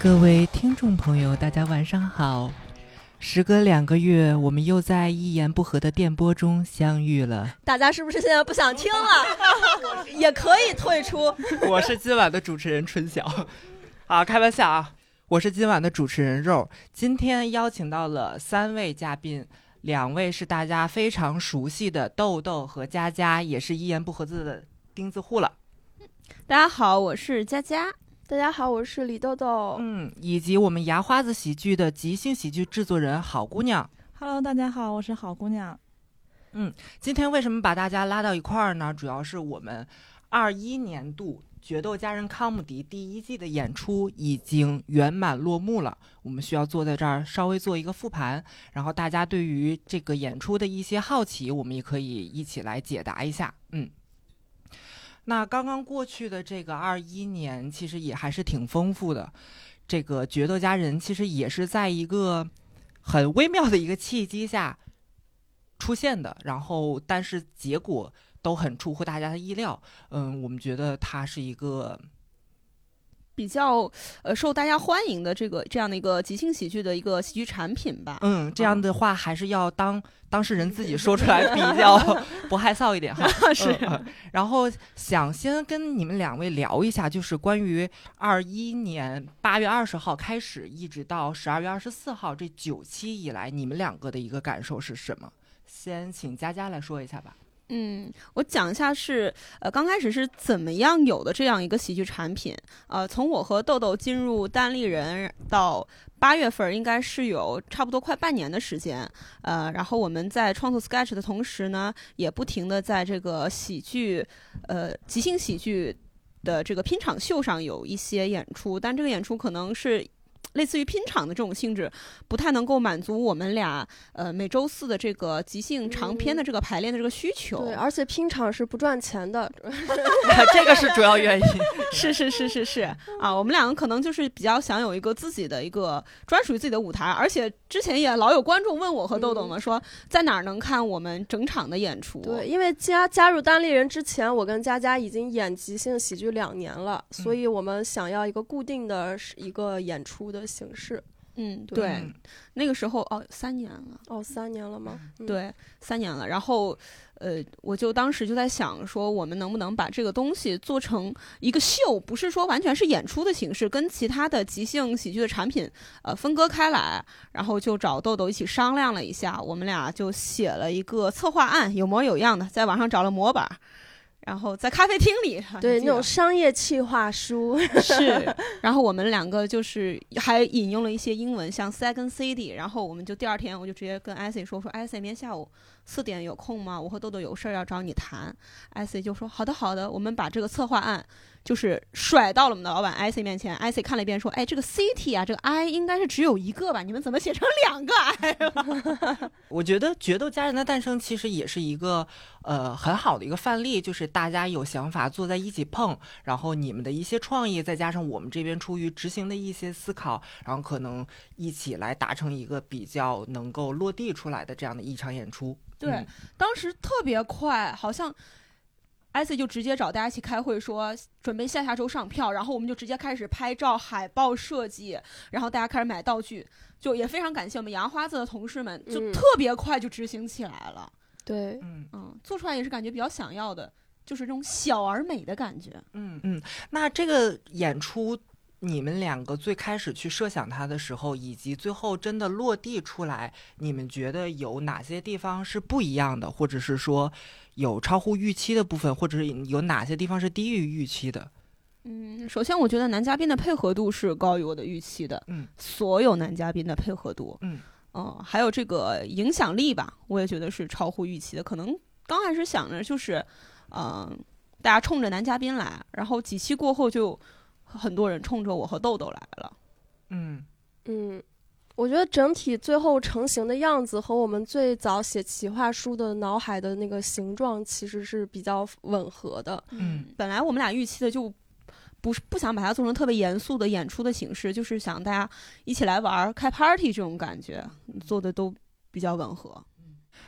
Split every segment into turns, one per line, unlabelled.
各位听众朋友，大家晚上好。时隔两个月，我们又在一言不合的电波中相遇了。
大家是不是现在不想听了？也可以退出。
我是今晚的主持人春晓，啊，开玩笑啊！我是今晚的主持人肉。今天邀请到了三位嘉宾，两位是大家非常熟悉的豆豆和佳佳，也是一言不合字的钉子户了。
大家好，我是佳佳。
大家好，我是李豆豆。
嗯，以及我们牙花子喜剧的即兴喜剧制作人好姑娘。
Hello，大家好，我是好姑娘。
嗯，今天为什么把大家拉到一块儿呢？主要是我们二一年度《决斗家人康姆迪》第一季的演出已经圆满落幕了，我们需要坐在这儿稍微做一个复盘，然后大家对于这个演出的一些好奇，我们也可以一起来解答一下。嗯。那刚刚过去的这个二一年，其实也还是挺丰富的。这个《决斗家人》其实也是在一个很微妙的一个契机下出现的，然后但是结果都很出乎大家的意料。嗯，我们觉得它是一个
比较呃受大家欢迎的这个这样的一个即兴喜剧的一个喜剧产品吧。
嗯，这样的话还是要当当事人自己说出来比 较不害臊一点哈。
是、
嗯嗯。然后想先跟你们两位聊一下，就是关于二一年八月二十号开始，一直到十二月二十四号这九期以来，你们两个的一个感受是什么？先请佳佳来说一下吧。
嗯，我讲一下是呃刚开始是怎么样有的这样一个喜剧产品。呃，从我和豆豆进入单立人到八月份，应该是有差不多快半年的时间。呃，然后我们在创作 sketch 的同时呢，也不停的在这个喜剧呃即兴喜剧的这个拼场秀上有一些演出，但这个演出可能是。类似于拼场的这种性质，不太能够满足我们俩呃每周四的这个即兴长篇的这个排练的这个需求。
对，而且拼场是不赚钱的，
这个是主要原因。
是是是是是啊，我们两个可能就是比较想有一个自己的一个专属于自己的舞台，而且之前也老有观众问我和豆豆嘛，
嗯、
说在哪儿能看我们整场的演出？
对，因为加加入单立人之前，我跟佳佳已经演即兴喜剧两年了，
嗯、
所以我们想要一个固定的一个演出的。形式，
嗯，对，
嗯
那个时候哦，三年了，
哦，三年了吗？嗯、
对，三年了。然后，呃，我就当时就在想，说我们能不能把这个东西做成一个秀，不是说完全是演出的形式，跟其他的即兴喜剧的产品呃分割开来。然后就找豆豆一起商量了一下，我们俩就写了一个策划案，有模有样的，在网上找了模板。然后在咖啡厅里，
对那种商业企划书。
是，然后我们两个就是还引用了一些英文，像 Second City，然后我们就第二天我就直接跟 IC 说说，IC 明天下午四点有空吗？我和豆豆有事儿要找你谈，IC 就说好的好的，我们把这个策划案就是甩到了我们的老板 IC 面前，IC 看了一遍说，哎，这个 City 啊，这个 I 应该是只有一个吧？你们怎么写成两个 I 了？
我觉得《决斗家人的诞生》其实也是一个呃很好的一个范例，就是大家有想法坐在一起碰，然后你们的一些创意，再加上我们这边出于执行的一些思考，然后可能一起来达成一个比较能够落地出来的这样的一场演出。
对，
嗯、
当时特别快，好像。艾斯就直接找大家一起开会，说准备下下周上票，然后我们就直接开始拍照、海报设计，然后大家开始买道具，就也非常感谢我们杨花子的同事们，就特别快就执行起来了。
对，
嗯
嗯，做出来也是感觉比较想要的，就是这种小而美的感觉。
嗯嗯，那这个演出。你们两个最开始去设想它的时候，以及最后真的落地出来，你们觉得有哪些地方是不一样的，或者是说有超乎预期的部分，或者是有哪些地方是低于预期的？
嗯，首先我觉得男嘉宾的配合度是高于我的预期的，
嗯，
所有男嘉宾的配合度，
嗯，
哦、呃，还有这个影响力吧，我也觉得是超乎预期的。可能刚开始想着就是，嗯、呃，大家冲着男嘉宾来，然后几期过后就。很多人冲着我和豆豆来了，
嗯
嗯，我觉得整体最后成型的样子和我们最早写企划书的脑海的那个形状其实是比较吻合的。
嗯，
本来我们俩预期的就不是不想把它做成特别严肃的演出的形式，就是想大家一起来玩儿、开 party 这种感觉，做的都比较吻合。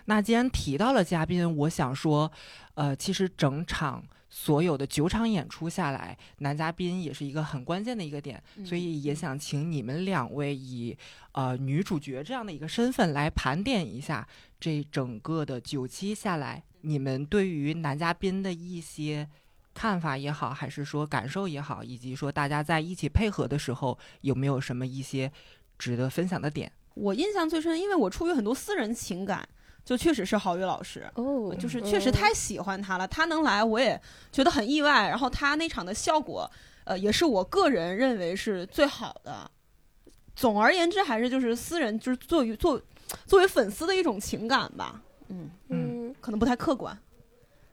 那既然提到了嘉宾，我想说，呃，其实整场所有的九场演出下来，男嘉宾也是一个很关键的一个点，所以也想请你们两位以呃女主角这样的一个身份来盘点一下这整个的九期下来，你们对于男嘉宾的一些看法也好，还是说感受也好，以及说大家在一起配合的时候有没有什么一些值得分享的点？
我印象最深，因为我出于很多私人情感。就确实是郝宇老师，
哦，
就是确实太喜欢他了。他能来，我也觉得很意外。然后他那场的效果，呃，也是我个人认为是最好的。总而言之，还是就是私人，就是作为作作为粉丝的一种情感吧。嗯
嗯，
可能不太客观。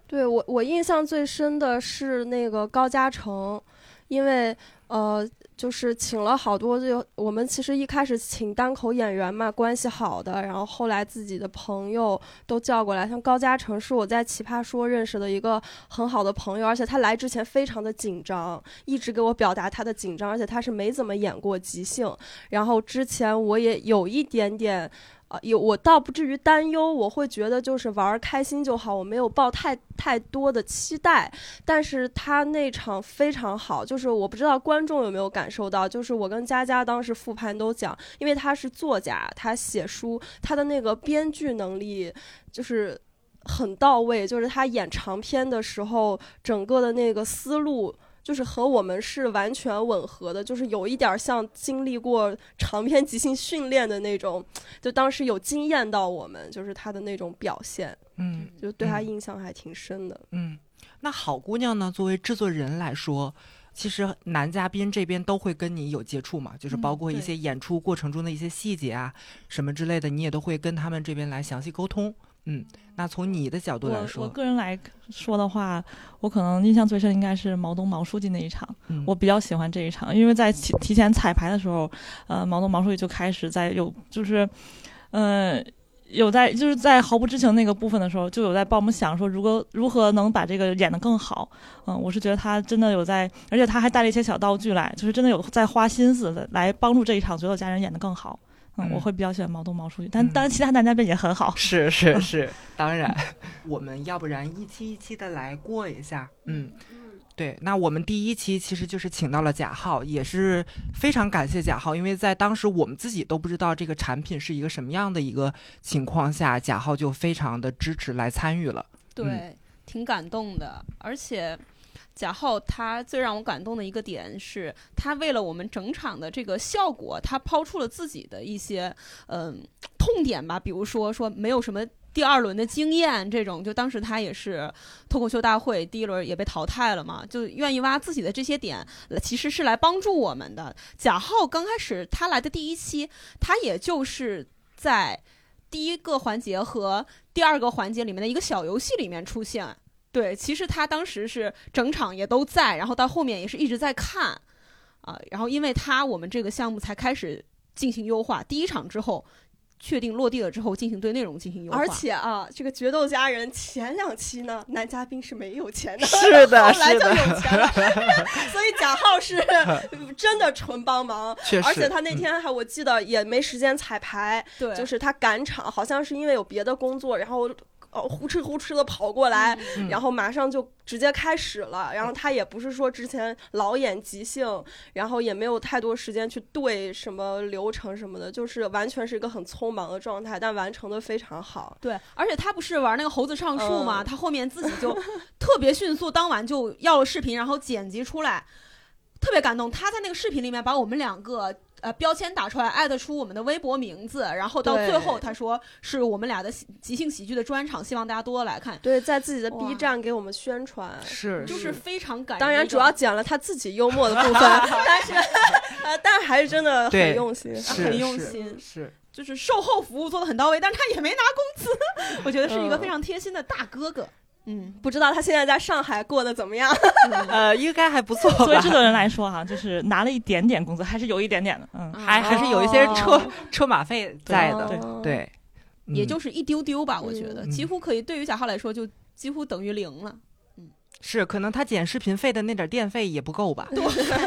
对我，我印象最深的是那个高嘉诚，因为呃。就是请了好多，就我们其实一开始请单口演员嘛，关系好的，然后后来自己的朋友都叫过来。像高嘉诚是我在奇葩说认识的一个很好的朋友，而且他来之前非常的紧张，一直给我表达他的紧张，而且他是没怎么演过即兴。然后之前我也有一点点。啊，有我倒不至于担忧，我会觉得就是玩儿开心就好，我没有抱太太多的期待。但是他那场非常好，就是我不知道观众有没有感受到，就是我跟佳佳当时复盘都讲，因为他是作家，他写书，他的那个编剧能力就是很到位，就是他演长篇的时候，整个的那个思路。就是和我们是完全吻合的，就是有一点像经历过长篇即兴训练的那种，就当时有惊艳到我们，就是他的那种表现，
嗯，
就对他印象还挺深的。
嗯，那好姑娘呢？作为制作人来说，其实男嘉宾这边都会跟你有接触嘛，就是包括一些演出过程中的一些细节啊，什么之类的，你也都会跟他们这边来详细沟通。嗯，那从你的角度来说，
我个人来说的话，我可能印象最深应该是毛东毛书记那一场，我比较喜欢这一场，因为在提提前彩排的时候，呃，毛东毛书记就开始在有就是，嗯，有在就是在毫不知情那个部分的时候，就有在帮我们想说如何如何能把这个演得更好。嗯，我是觉得他真的有在，而且他还带了一些小道具来，就是真的有在花心思的来帮助这一场所有家人演得更好。嗯，我会比较喜欢毛东毛书记，但当然其他男嘉宾也很好。
是是 是，当然，我们要不然一期一期的来过一下。嗯，对，那我们第一期其实就是请到了贾浩，也是非常感谢贾浩，因为在当时我们自己都不知道这个产品是一个什么样的一个情况下，贾浩就非常的支持来参与了。
对，挺感动的，而且。贾浩他最让我感动的一个点是，他为了我们整场的这个效果，他抛出了自己的一些嗯痛点吧，比如说说没有什么第二轮的经验这种，就当时他也是脱口秀大会第一轮也被淘汰了嘛，就愿意挖自己的这些点，其实是来帮助我们的。贾浩刚开始他来的第一期，他也就是在第一个环节和第二个环节里面的一个小游戏里面出现。对，其实他当时是整场也都在，然后到后面也是一直在看，啊，然后因为他我们这个项目才开始进行优化，第一场之后确定落地了之后进行对内容进行优化。
而且啊，这个决斗家人前两期呢，男嘉宾是没有钱的，
是的，
后来就有钱了，所以贾浩是 真的纯帮忙，
确实，
而且他那天还我记得也没时间彩排，
对，
就是他赶场，好像是因为有别的工作，然后。哦，呼哧呼哧的跑过来，然后马上就直接开始了。然后他也不是说之前老演即兴，然后也没有太多时间去对什么流程什么的，就是完全是一个很匆忙的状态，但完成的非常好。
对，而且他不是玩那个猴子上树吗？他后面自己就 特别迅速，当晚就要了视频，然后剪辑出来，特别感动。他在那个视频里面把我们两个。呃，标签打出来，艾特出我们的微博名字，然后到最后他说是我们俩的即兴喜剧的专场，希望大家多多来看。
对，在自己的 B 站给我们宣传，
是
就是非常感。
当然，主要讲了他自己幽默的部分，但是呃，但还是真的很用心，
很用心，
是
就是售后服务做的很到位，但是他也没拿工资，我觉得是一个非常贴心的大哥哥。
嗯，不知道他现在在上海过得怎么样？
呃，应该还不错。
作为制作人来说，哈，就是拿了一点点工资，还是有一点点的。嗯，
还还是有一些车车马费在的。对，
也就是一丢丢吧，我觉得几乎可以，对于贾浩来说，就几乎等于零了。
嗯，是，可能他剪视频费的那点电费也不够吧？
对，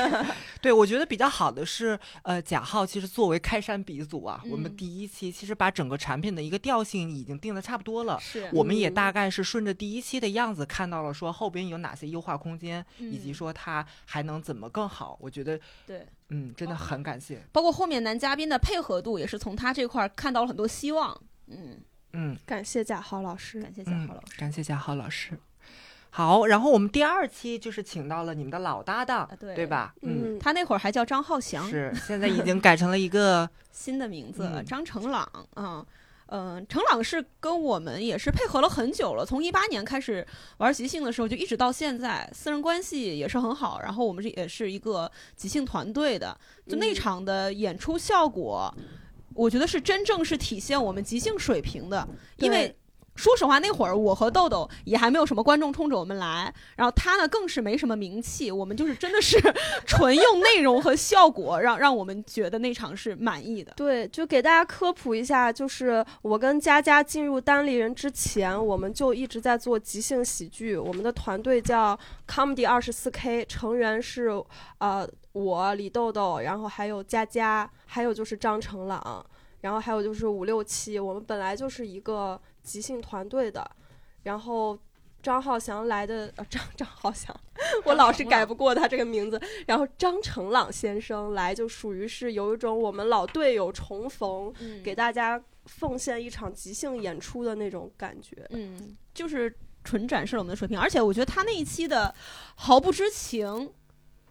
对，我觉得比较好的是，呃，贾浩其实作为开山鼻祖啊，
嗯
我们第一期其实把整个产品的一个调性已经定的差不多了。
是
我们也
嗯
大概是顺着第一期的样子看到了，说后边有哪些优化空间，以及
嗯
说它还能怎么更好。我觉得，
对，
嗯，真的很感谢。
包括后面男嘉宾的配合度，也是从他这块儿看到了很多希望。嗯，
嗯
感谢贾浩老师。
感谢贾
嗯
浩老师。
感谢贾浩老师。好，然后我们第二期就是请到了你们的老搭档，
对对
吧？嗯，
嗯，
他那会儿还叫张浩翔，
是，现在已经改成了一个，
新的名字、
嗯
张成朗啊。嗯，程朗是跟我们也是配合了很久了，从一八年开始玩即兴的时候，就一直到现在，私人关系也是很好。然后我们这也是一个即兴团队的，就那
嗯
场的演出效果，我觉得是真正是体现我们即兴水平的，因为
对。
说实话，那会儿我和豆豆也还没有什么观众冲着我们来，然后他呢更是没什么名气，我们就是真的是 纯用内容和效果让让我们觉得那场是满意的。
对，就给大家科普一下，就是我跟佳佳进入单立人之前，我们就一直在做即兴喜剧。我们的团队叫 Comedy 二十四 K，成员是呃我李豆豆，然后还有佳佳，还有就是张成朗，然后还有就是五六七。我们本来就是一个即兴团队的，然后。张浩翔来的，呃，张张浩翔，我老是改不过他这个名字。然后张成朗先生来，就属于是有一种我们老队友重逢，
嗯
给大家奉献一场即兴演出的那种感觉。
嗯，就是纯展示了我们的水平，而且我觉得他那一期的毫不知情，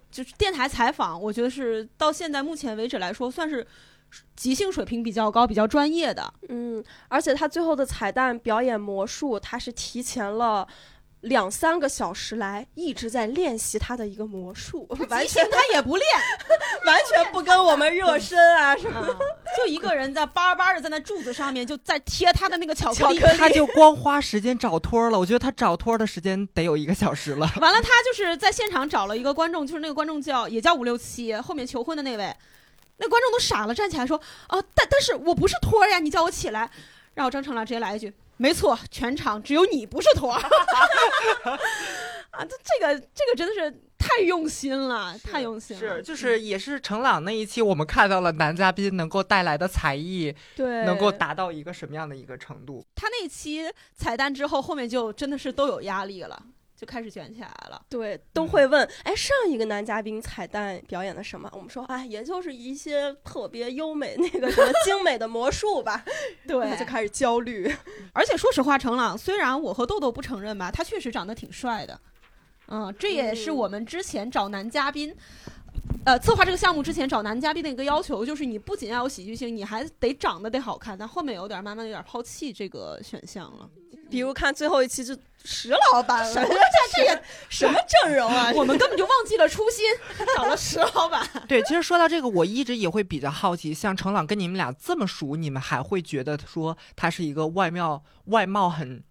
就是电台采访，我觉得是到现在目前为止来说，算是即兴水平比较高、比较专业的。
嗯，而且他最后的彩蛋表演魔术，他是提前了。两三个小时来一直在练习他的一个魔术，完全
他也不练，
完全不跟我们热身啊什么。
啊就一个人在巴巴的在那柱子上面，就在贴他的那个巧克力。
他就光花时间找托儿了。我觉得他找托儿的时间得有一个小时了。
完了，他就是在现场找了一个观众，就是那个观众叫也叫五六七，后面求婚的那位，那观众都傻了，站起来说：“哦、但但是我不是托儿呀，你叫我起来。”然后张成朗直接来一句：“没错，全场只有你不是托儿。”啊，这这个这个真的是太用心了，太用心了。
是，就是也是程朗那一期，我们看到了男嘉宾能够带来的才艺，
对，
能够达到一个什么样的一个程度。
他那期彩蛋之后，后面就真的是都有压力了，就开始卷起来了。
对，都会问，哎，上一个男嘉宾彩蛋表演的什么？我们说，哎，也就是一些特别优美、那个什么 精美的魔术吧。
对
就开始焦虑。
而且说实话，程朗虽然我和豆豆不承认吧，他确实长得挺帅的。嗯，这也是
嗯
我们之前找男嘉宾，呃，策划这个项目之前找男嘉宾的一个要求，就是你不仅要有喜剧性，你还得长得得好看。但后面有点慢慢有点抛弃这个选项了。
比如看最后一期就石老板了，
什么
这这也什么阵容啊？
我们根本就忘记了初心，找了石老板。
对，其实说到这个，我一直也会比较好奇，像程朗跟你们俩这么熟，你们还会觉得说他是一个外貌外貌很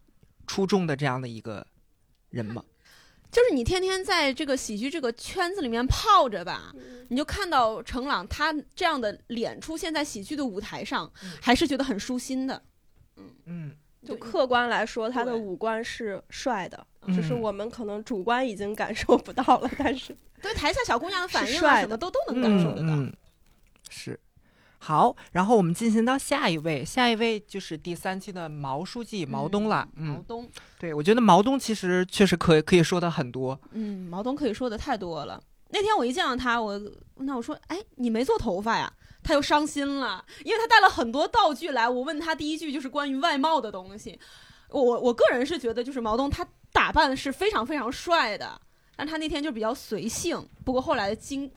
出众的这样的一个人吗？
就是你天天在这个喜剧这个圈子里面泡着吧，你就看到程朗他这样的脸出现在喜剧的舞台上，还是觉得很舒心的。
嗯嗯，
就客观来说，他的五官是帅的，
嗯
只是我们可能主观已经感受不到了。但是，
对台下小姑娘的反应啊，什么都都能感受得到。
嗯嗯是。好，然后我们进行到下一位，下一位就是第三期的毛书记毛东了。嗯，
毛东，
对，我觉得毛东其实确实可以可以说的很多。
嗯，毛东可以说的太多了。那天我一见到他，我那我说：“哎，你没做头发呀？”他又伤心了，因为他带了很多道具来。我问他第一句就是关于外貌的东西。我我个人是觉得，就是毛东他打扮是非常非常帅的，但他那天就比较随性。不过后来经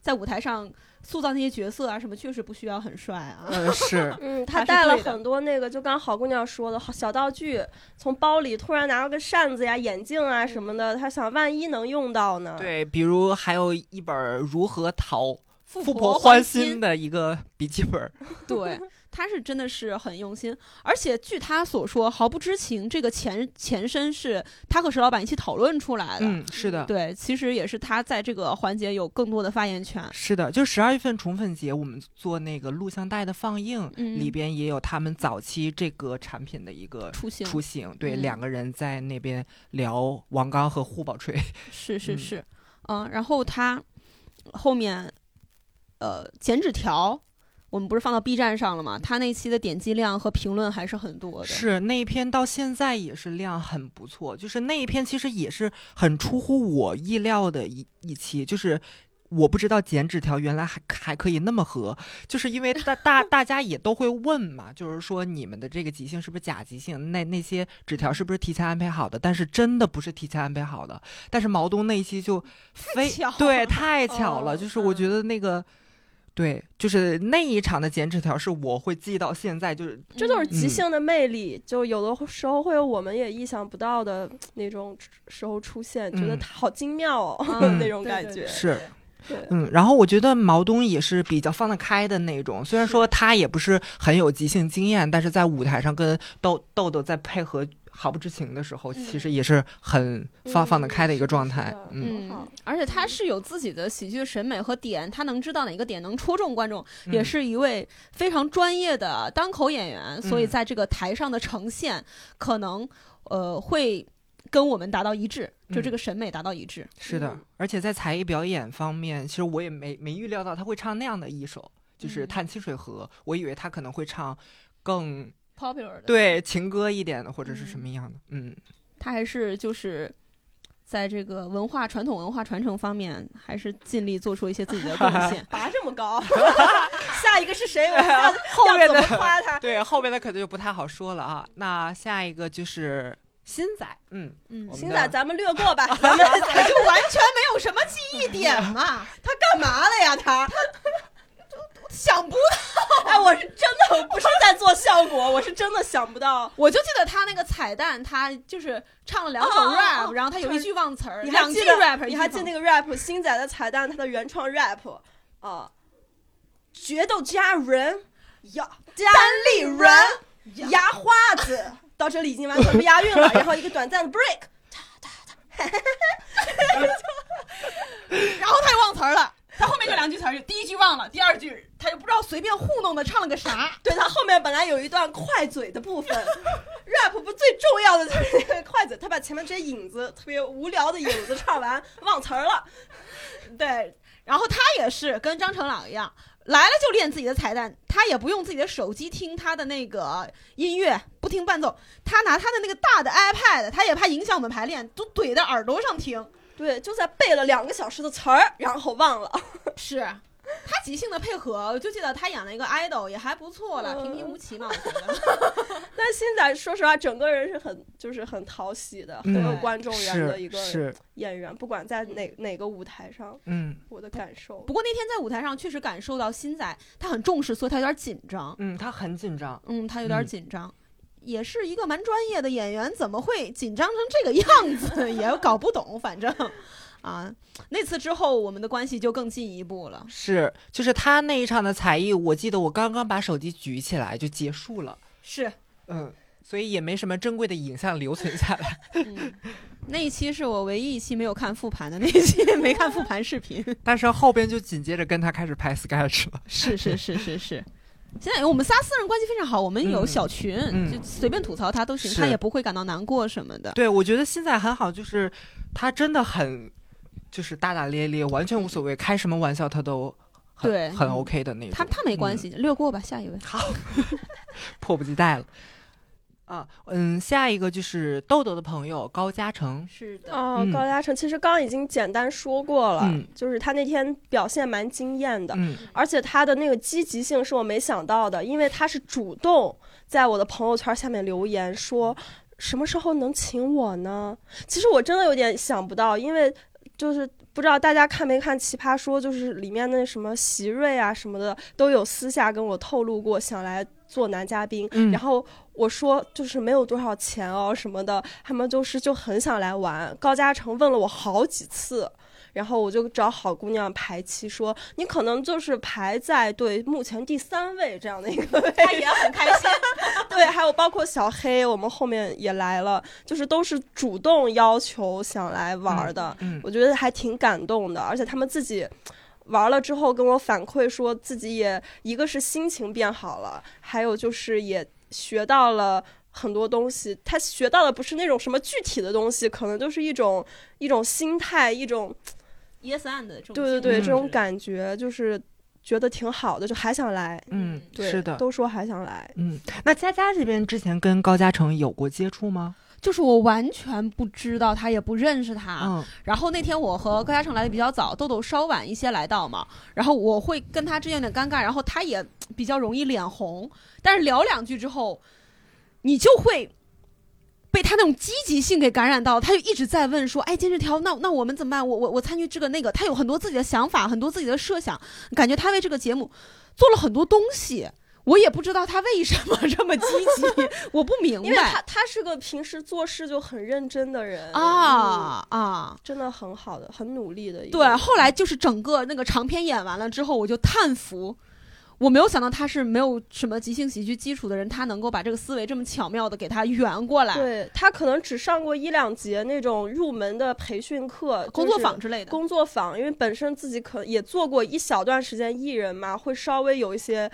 在舞台上塑造那些角色啊什么，确实不需要很帅啊。
嗯，是，
嗯，
他
带了很多那个，就刚好姑娘说的好小道具，从包里突然拿了个扇子呀、眼镜啊什么的，他想万一能用到呢？，
对，比如还有一本《如何讨
富
富婆
欢
欢心》的一个笔记本儿。
对，他是真的是很用心，而且据他所说，毫不知情这个前前身是他和石老板一起讨论出来的。
嗯，是的，
对，其实也是他在这个环节有更多的发言权。
是的，就十二月份宠粉节，我们做那个录像带的放映，
嗯
里边也有他们早期这个产品的一个
雏形
雏形。对，
嗯
两个人在那边聊王刚和护宝锤。
是是
嗯
是，嗯，然后他后面呃剪纸条。我们不是放到 B 站上了吗？他那期的点击量和评论还是很多的。
是那一篇到现在也是量很不错，就是那一篇其实也是很出乎我意料的一一期，就是。我不知道剪纸条原来还还可以那么合，就是因为大 大大家也都会问嘛，就是说你们的这个即兴是不是假即兴？那那些纸条是不是提前安排好的？但是真的不是提前安排好的。但是毛东那一期就非
巧
对太巧了，
哦
就是我觉得那个。对，就是那一场的剪纸条是我会记到现在，就是
这就是即
嗯
兴的魅力，就有的时候会有我们也意想不到的那种时候出现，觉得好精妙哦，
嗯
那种感觉。
是
对，
嗯，然后我觉得毛东也是比较放得开的那种，虽然说他也不是很有即兴经验，但是在舞台上跟豆豆豆在配合毫不知情的时候，其实也是很放、放得开的一个状态。嗯。
而且他是有自己的喜剧审美和点，他能知道哪个点能戳中观众，也
嗯。
是一位非常专业的单口演员，所以
嗯。
在这个台上的呈现可能呃会跟我们达到一致，就这
嗯。
个审美达到一致。
是的
嗯，
而且在才艺表演方面，其实我也没没预料到他会唱那样的一首，就是《
嗯
探清水河》，我以为他可能会唱更
popular 的，
对情歌一点的，或者是什
嗯
么样的。嗯，
他还是就是。在这个文化传统文化传承方面，还是尽力做出一些自己的贡献。
拔这么高，下一个是谁？我下
后面的
要怎么夸他？
对，后面的可能就不太好说了啊。那下一个就是新仔，嗯，
嗯
我，们
行
的
仔，咱们略过吧，咱们
就完全没有什么记忆点嘛。
他干嘛了呀？他，
想不到
哎，我是真的，我不是在做效果，我是真的想不到。
我就记得他那个彩蛋，他就是唱了两首 rap，、
哦
然后他有一句忘词儿，
你还
两句
记得
rap，
你还记得那
个
个 rap 星仔的彩蛋，他的原创 rap 啊，决斗家人呀，单立人牙花子，到这里已经完全不押韵了，然后一个短暂的 break，
然后他又忘词儿了。他后面就两句词儿，第一句忘了，第二句他又不知道随便糊弄的唱了个啥。
对他后面本来有一段快嘴的部分，rap 不最重要的就是那个快嘴，他把前面这些影子特别无聊的影子唱完，忘词儿了。
对，然后他也是跟张成朗一样，来了就练自己的彩蛋，他也不用自己的手机听他的那个音乐，不听伴奏，他拿他的那个大的 iPad，他也怕影响我们排练，都怼在耳朵上听。
对，就在背了两个小时的词儿，然后忘了。
是。他即兴的配合，我就记得他演了一个 idol 也还不错了，
嗯
平平无奇嘛，我觉得。
但星仔说实话，整个人是很就是很讨喜的，很有观众缘的一个演员，不管在哪哪个舞台上，
嗯
我的感受。
不过那天在舞台上确实感受到新仔他很重视，所以他有点紧张。
嗯，他很紧张。
嗯，他有点
嗯
紧张。也是一个蛮专业的演员，怎么会紧张成这个样子？也搞不懂，反正，啊，那次之后我们的关系就更进一步了。
是，就是他那一场的才艺，我记得我刚刚把手机举起来就结束了，
是，
嗯，所以也没什么珍贵的影像留存下来。
嗯，那一期是我唯一一期没有看复盘的那一期，没看复盘视频。
但是后边就紧接着跟他开始拍 sketch 了。
是是是是是。现在我们仨私人关系非常好，我们有
嗯
小群，
嗯
就随便吐槽他都行，他也不会感到难过什么的。
对，我觉得现在很好，就是他真的很，就是大大咧咧，完全无所谓，开什么玩笑他都很很 OK 的那种。
他他没关
嗯
系，略过吧，下一位。
好，迫不及待了。啊，嗯，下一个就是豆豆的朋友高嘉诚，
是的，
哦
嗯，
高嘉诚其实刚刚已经简单说过了，
嗯。
就是他那天表现蛮惊艳的，
嗯
而且他的那个积极性是我没想到的，因为他是主动在我的朋友圈下面留言说什么时候能请我呢？其实我真的有点想不到，因为就是不知道大家看没看《奇葩说》，就是里面那什么席瑞啊什么的都有私下跟我透露过想来做男嘉宾，
嗯
然后我说就是没有多少钱哦什么的，他们就是就很想来玩。高嘉诚问了我好几次。然后我就找好姑娘排期，说你可能就是排在对目前第三位这样的一个位，
他也很开心。
对，还有包括小黑，我们后面也来了，就是都是主动要求想来玩的，
嗯
我觉得还挺感动的，而且他们自己。玩了之后跟我反馈说自己也一个是心情变好了，还有就是也学到了很多东西。他学到的不是那种什么具体的东西，可能就是一种一种心态，一种
yes and 的这种
对对对，
嗯
这种感觉就是觉得挺好的，就还想来。
嗯，
对，
是的，
都说还想来。
嗯，那佳佳这边之前跟高嘉诚有过接触吗？
就是我完全不知道他，也不认识他。
嗯
然后那天我和高嘉诚来的比较早，豆豆稍晚一些来到嘛，然后我会跟他之间有点尴尬，然后他也比较容易脸红，但是聊两句之后，你就会。被他那种积极性给感染到，他就一直在问说：“哎，今日条，那那我们怎么办？我我我参与这个那个。”他有很多自己的想法，很多自己的设想，感觉他为这个节目做了很多东西。我也不知道他为什么这么积极，我不明白
因为他
白
他是个平时做事就很认真的人嗯
啊啊！
真的很好的，很努力的
对，后来就是整个那个长篇演完了之后，我就叹服，我没有想到他是没有什么即兴喜剧基础的人，他能够把这个思维这么巧妙的给他圆过来，
对他可能只上过一两节那种入门的培训课、
工作坊之类的。
工作坊，因为本身自己可也做过一小段时间艺人嘛，会稍微有一些，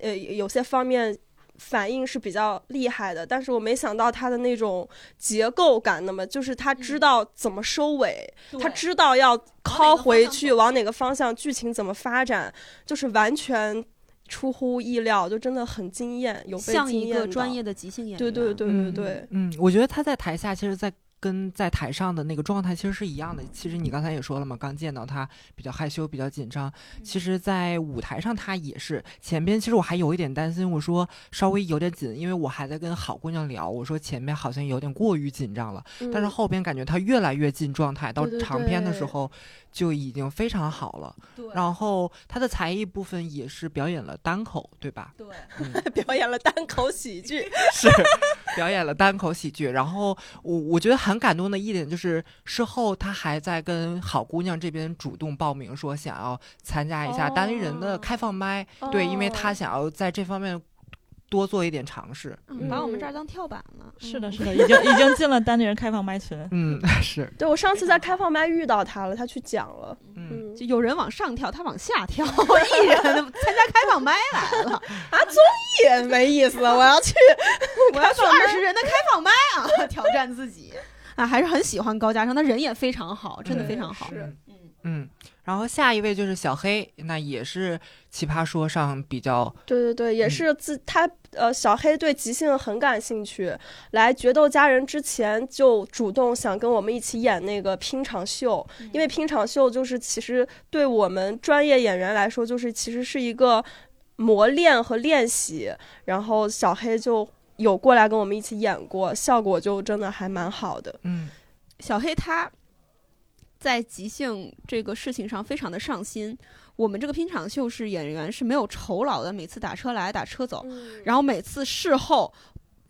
呃，有些方面反应是比较厉害的。但是我没想到他的那种结构感，那么就是他知道怎么收尾，
对
他知道要靠回去往哪个方向，剧情怎么发展，就是完全出乎意料，就真的很惊艳，有被
像一
惊艳到
个专业的即兴演员。
对对对对对，
嗯，我觉得他在台下其实，在跟在台上的那个状态其实是一样的。其实你刚才也说了嘛，刚见到他比较害羞，比较紧张。其实，在舞台上他也是前边，其实我还有一点担心，我说稍微有点紧，因为我还在跟好姑娘聊，我说前面好像有点过于紧张了。但是
嗯
后边感觉他越来越进状态，到长篇的时候就已经非常好了。
对
然后他的才艺部分也是表演了单口，对吧？
对，
嗯，
表演了单口喜剧，
是表演了单口喜剧。然后我我觉得很感动的一点就是，事后他还在跟好姑娘这边主动报名，说想要参加一下单立人的
哦
开放麦，对，因为他
哦
想要在这方面多做一点尝试。
嗯，把我们这儿当跳板了。
是的，
嗯
是的，已经已经进了单立人开放麦群。
嗯，是，
对我上次在开放麦遇到他了，他去讲了，
嗯。
嗯，
就有人往上跳，他往下跳，艺人 参加开放麦来了，
啊！综艺没意思，我要去。
我要去二十人的开放麦啊，挑战自己啊，还是很喜欢高嘉诚，他人也非常好，真的非常好。
是
嗯，
嗯，然后下一位就是小黑，那也是奇葩说上比较
对对对，也
嗯
是自他呃，小黑对即兴很感兴趣，来决斗家人之前就主动想跟我们一起演那个拼场秀，因为拼场秀就是其实对我们专业演员来说，就是其实是一个磨练和练习，然后小黑就有过来跟我们一起演过，效果就真的还蛮好的。
嗯
小黑他在即兴这个事情上非常的上心。我们这个拼场秀是演员是没有酬劳的，每次打车来打车走，然后每次事后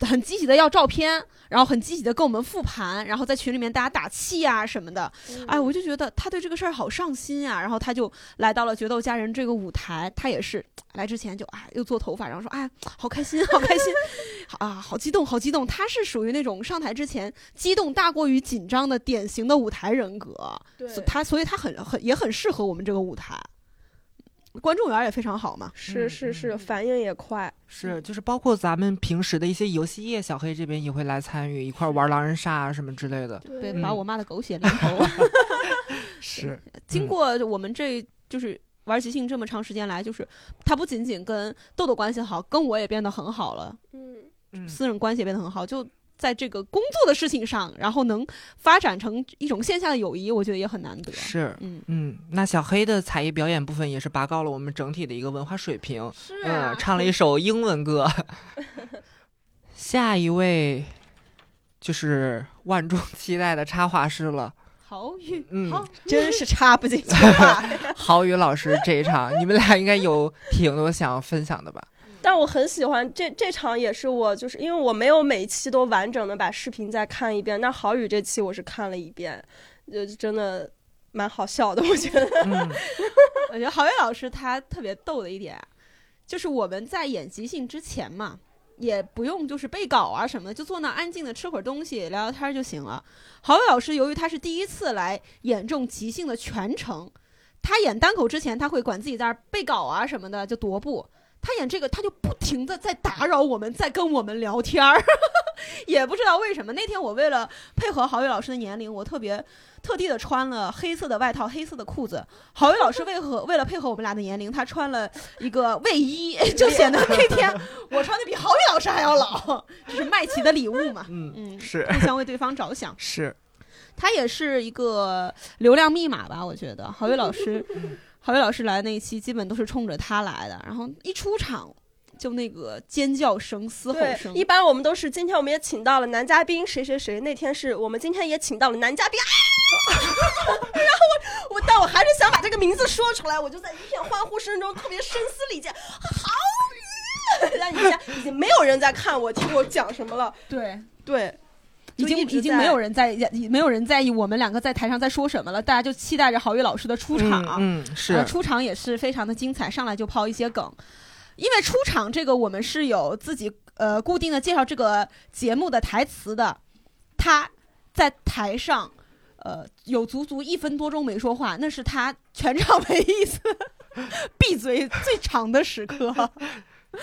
很积极的要照片，然后很积极的跟我们复盘，然后在群里面大家打气啊什么的。哎，我就觉得他对这个事儿好上心啊。然后他就来到了决斗家人这个舞台，他也是来之前就哎又做头发，然后说哎好开心，好开心，啊好激动，好激动。他是属于那种上台之前激动大过于紧张的典型的舞台人格，
对
所他所以他很很也很适合我们这个舞台。观众缘也非常好嘛，
是是是，
嗯
反应也快。
是，就是包括咱们平时的一些游戏业，小黑这边也会来参与，一块儿玩狼人杀啊什么之类的。
对，
嗯
把我骂的狗血淋头。
是，
经过我们这就是玩即兴这么长时间来，就是他不仅仅跟豆豆关系好，跟我也变得很好了，
嗯，
嗯
私人关系也变得很好，就。在这个工作的事情上，然后能发展成一种线下的友谊，我觉得也很难得。
是，
嗯，
嗯，那小黑的才艺表演部分也是拔高了我们整体的一个文化水平。
是
嗯，唱了一首英文歌。下一位就是万众期待的插画师了，
郝宇，
嗯
好
真是插不进去话。
郝宇老师这一场，你们俩应该有挺多想要分享的吧？
但我很喜欢这这场，也是我就是因为我没有每一期都完整的把视频再看一遍，那郝宇这期我是看了一遍，就，真的蛮好笑的，我觉得。
嗯，
我觉得郝宇老师他特别逗的一点，就是我们在演即兴之前嘛，也不用就是背稿啊什么的，就坐那安静的吃会儿东西，聊聊天就行了。郝宇老师由于他是第一次来演这种即兴的全程，他演单口之前他会管自己在那儿背稿啊什么的，就踱步。他演这个，他就不停的在打扰我们，在跟我们聊天儿，也不知道为什么。那天我为了配合郝宇老师的年龄，我特别特地的穿了黑色的外套、黑色的裤子。郝宇老师为何为了配合我们俩的年龄，他穿了一个卫衣，就显得那天我穿的比郝宇老师还要老。这是麦琪的礼物嘛？
嗯
嗯，
是
互相为对方着想。
是，
他也是一个流量密码吧？我觉得郝宇老师。郝宇老师来那一期，基本都是冲着他来的，然后一出场就那个尖叫声、嘶吼声。
一般我们都是今天我们也请到了男嘉宾谁谁谁，那天是我们今天也请到了男嘉宾，然后我我但我还是想把这个名字说出来，我就在一片欢呼声中特别声嘶力竭，郝宇，让你现在已经没有人在看我听我讲什么了，
对
对。
已经已经没有人在没有人在意我们两个在台上在说什么了，大家就期待着郝宇老师的出场。
嗯，是
出场也是非常的精彩，上来就抛一些梗。因为出场这个我们是有自己呃固定的介绍这个节目的台词的。他在台上呃有足足一分多钟没说话，那是他全场 唯一一次 闭嘴最长的时刻。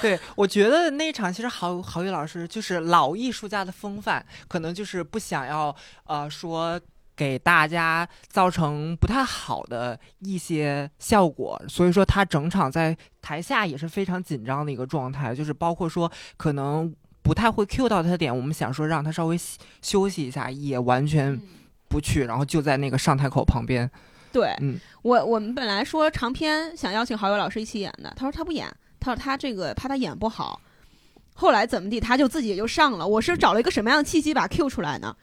对，我觉得那一场其实郝郝宇老师就是老艺术家的风范，可能就是不想要呃说给大家造成不太好的一些效果，所以说他整场在台下也是非常紧张的一个状态，就是包括说可能不太会 cue 到他的点，我们想说让他稍微休息一下，也完全不去，然后就在那个上台口旁边。
对，
嗯，
我我们本来说长篇想邀请郝宇老师一起演的，他说他不演。他说他这个怕他演不好，后来怎么地，他就自己也就上了。我是找了一个什么样的契机把 Q 出来呢？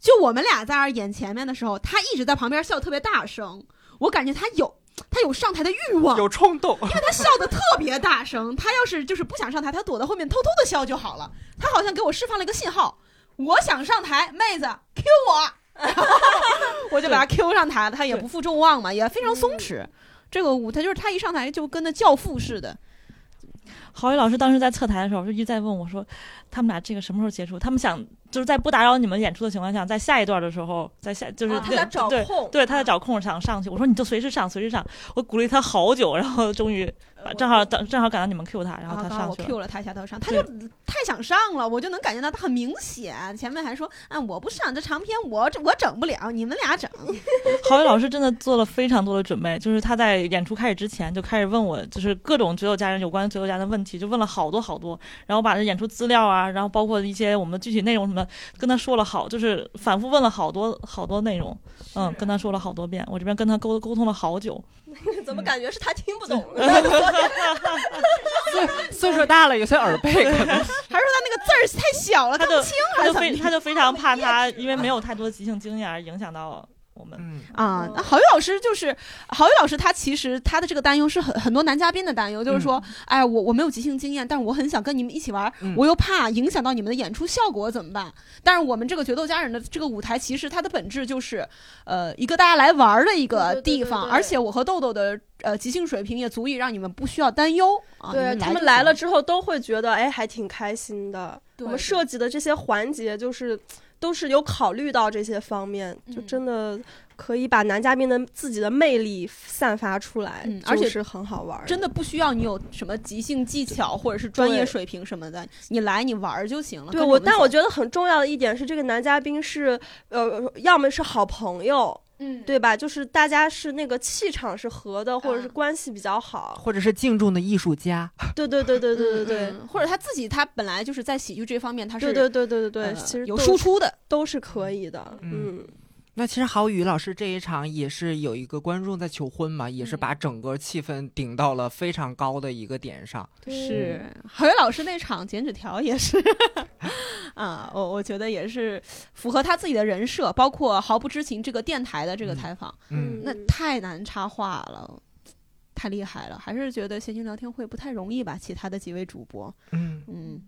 就我们俩在那儿演前面的时候，他一直在旁边笑特别大声，我感觉他有他有上台的欲望，
有冲动，因
为他笑的特别大声。他要是就是不想上台，他躲在后面偷偷的笑就好了。他好像给我释放了一个信号，我想上台，妹子 Q 我，我就把他 Q 上台了。他也不负众望嘛，也非常松弛。这个舞台就是他一上台就跟那教父似的。
郝宇老师当时在测台的时候，就一直在问我说：“他们俩这个什么时候结束？他们想就是在不打扰你们演出的情况下，在下一段的时候，在下就是
他在找空，
对他在找空想上去。我说你就随时上，随时上。我鼓励他好久，然后终于。”正好正正好赶到你们 Q 他，然后他上
去了。我 Q 了他一下，他上，他就太想上了，我就能感觉到他很明显。前面还说，哎，我不上这长篇，我我整不了，你们俩整。
郝宇老师真的做了非常多的准备，就是他在演出开始之前就开始问我，就是各种只有家人有关只有家的问题，就问了好多好多，然后把这演出资料啊，然后包括一些我们的具体内容什么，跟他说了好，就是反复问了好多好多内容，嗯，跟他说了好多遍，我这边跟他沟沟通了好久。
怎么感觉是他听不懂？
岁岁数大了，有些耳背，可能 还是说他
那个字儿太小了，
他就
他
就非他就非常怕他，因为没有太多即兴经验而影响到。我们
啊，那郝宇老师就是郝宇老师，他其实他的这个担忧是很很多男嘉宾的担忧，就是说，哎，我我没有即兴经验，但是我很想跟你们一起玩，我又怕影响到你们的演出效果，怎么办？但是我们这个决斗家人的这个舞台，其实它的本质就是，呃，一个大家来玩的一个地方，而且我和豆豆的呃即兴水平也足以让你们不需要担忧啊。
对他们来了之后都会觉得，哎，还挺开心的。我们设计的这些环节就是。都是有考虑到这些方面，就真的可以把男嘉宾的自己的魅力散发出来，
而且
是很好玩。
真的不需要你有什么即兴技巧或者是专业水平什么的，你来你玩就行了。
对我，但我觉得很重要的一点是，这个男嘉宾是呃，要么是好朋友。
嗯，
对吧？就是大家是那个气场是合的，或者是关系比较好，
或者是敬重的艺术家。
对对对对对对对，
或者他自己他本来就是在喜剧这方面，他是
对对对对对对，其实
有输出的，
都是可以的。嗯。
那其实郝宇老师这一场也是有一个观众在求婚嘛，也是把整个气氛顶到了非常高的一个点上。
是郝宇老师那场剪纸条也是，啊，我我觉得也是符合他自己的人设，包括毫不知情这个电台的这个采访，
嗯，
那太难插话了，太厉害了，还是觉得闲情聊天会不太容易吧？其他的几位主播，
嗯
嗯。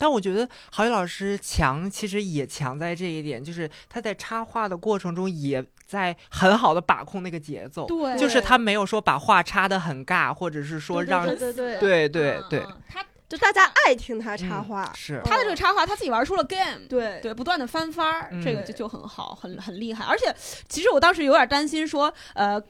但我觉得郝宇老师强，其实也强在这一点，就是他在插画的过程中也在很好的把控那个节奏，
对
就是他没有说把话插的很尬，或者是说让
对对对
对对对
嗯他
就大家爱听他插
嗯
话，
是
他的这个插画，他自己玩出了 game。
对
对，不断的翻番儿，
嗯
这个就就很好，很很厉害。而且，其实我当时有点担心说，呃，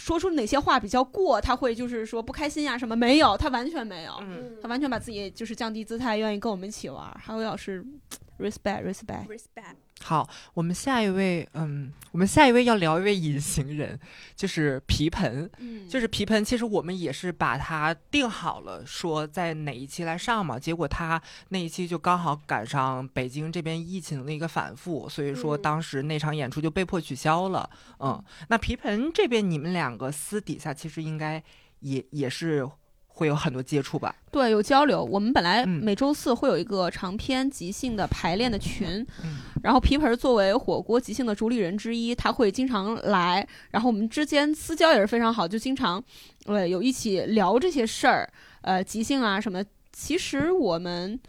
说出哪些话比较过，他会就是说不开心呀、什么？没有，他完全没有，
嗯
他完全把自己就是降低姿态，愿意跟我们一起玩儿。还有老师，respect respect。
respect，
好，我们下一位，嗯，我们下一位要聊一位隐形人，就是皮盆。
嗯
就是皮盆，其实我们也是把它定好了，说在哪一期来上嘛。结果他那一期就刚好赶上北京这边疫情的一个反复，所以说
嗯
当时那场演出就被迫取消了。嗯，那皮盆这边你们两个私底下其实应该也也是会有很多接触吧？
对，有交流。我们本来
嗯
每周四会有一个长篇即兴的排练的群，
嗯
然后皮盆儿作为火锅即兴的主理人之一，他会经常来，然后我们之间私交也是非常好，就经常，呃，有一起聊这些事儿，呃，即兴啊什么。其实我们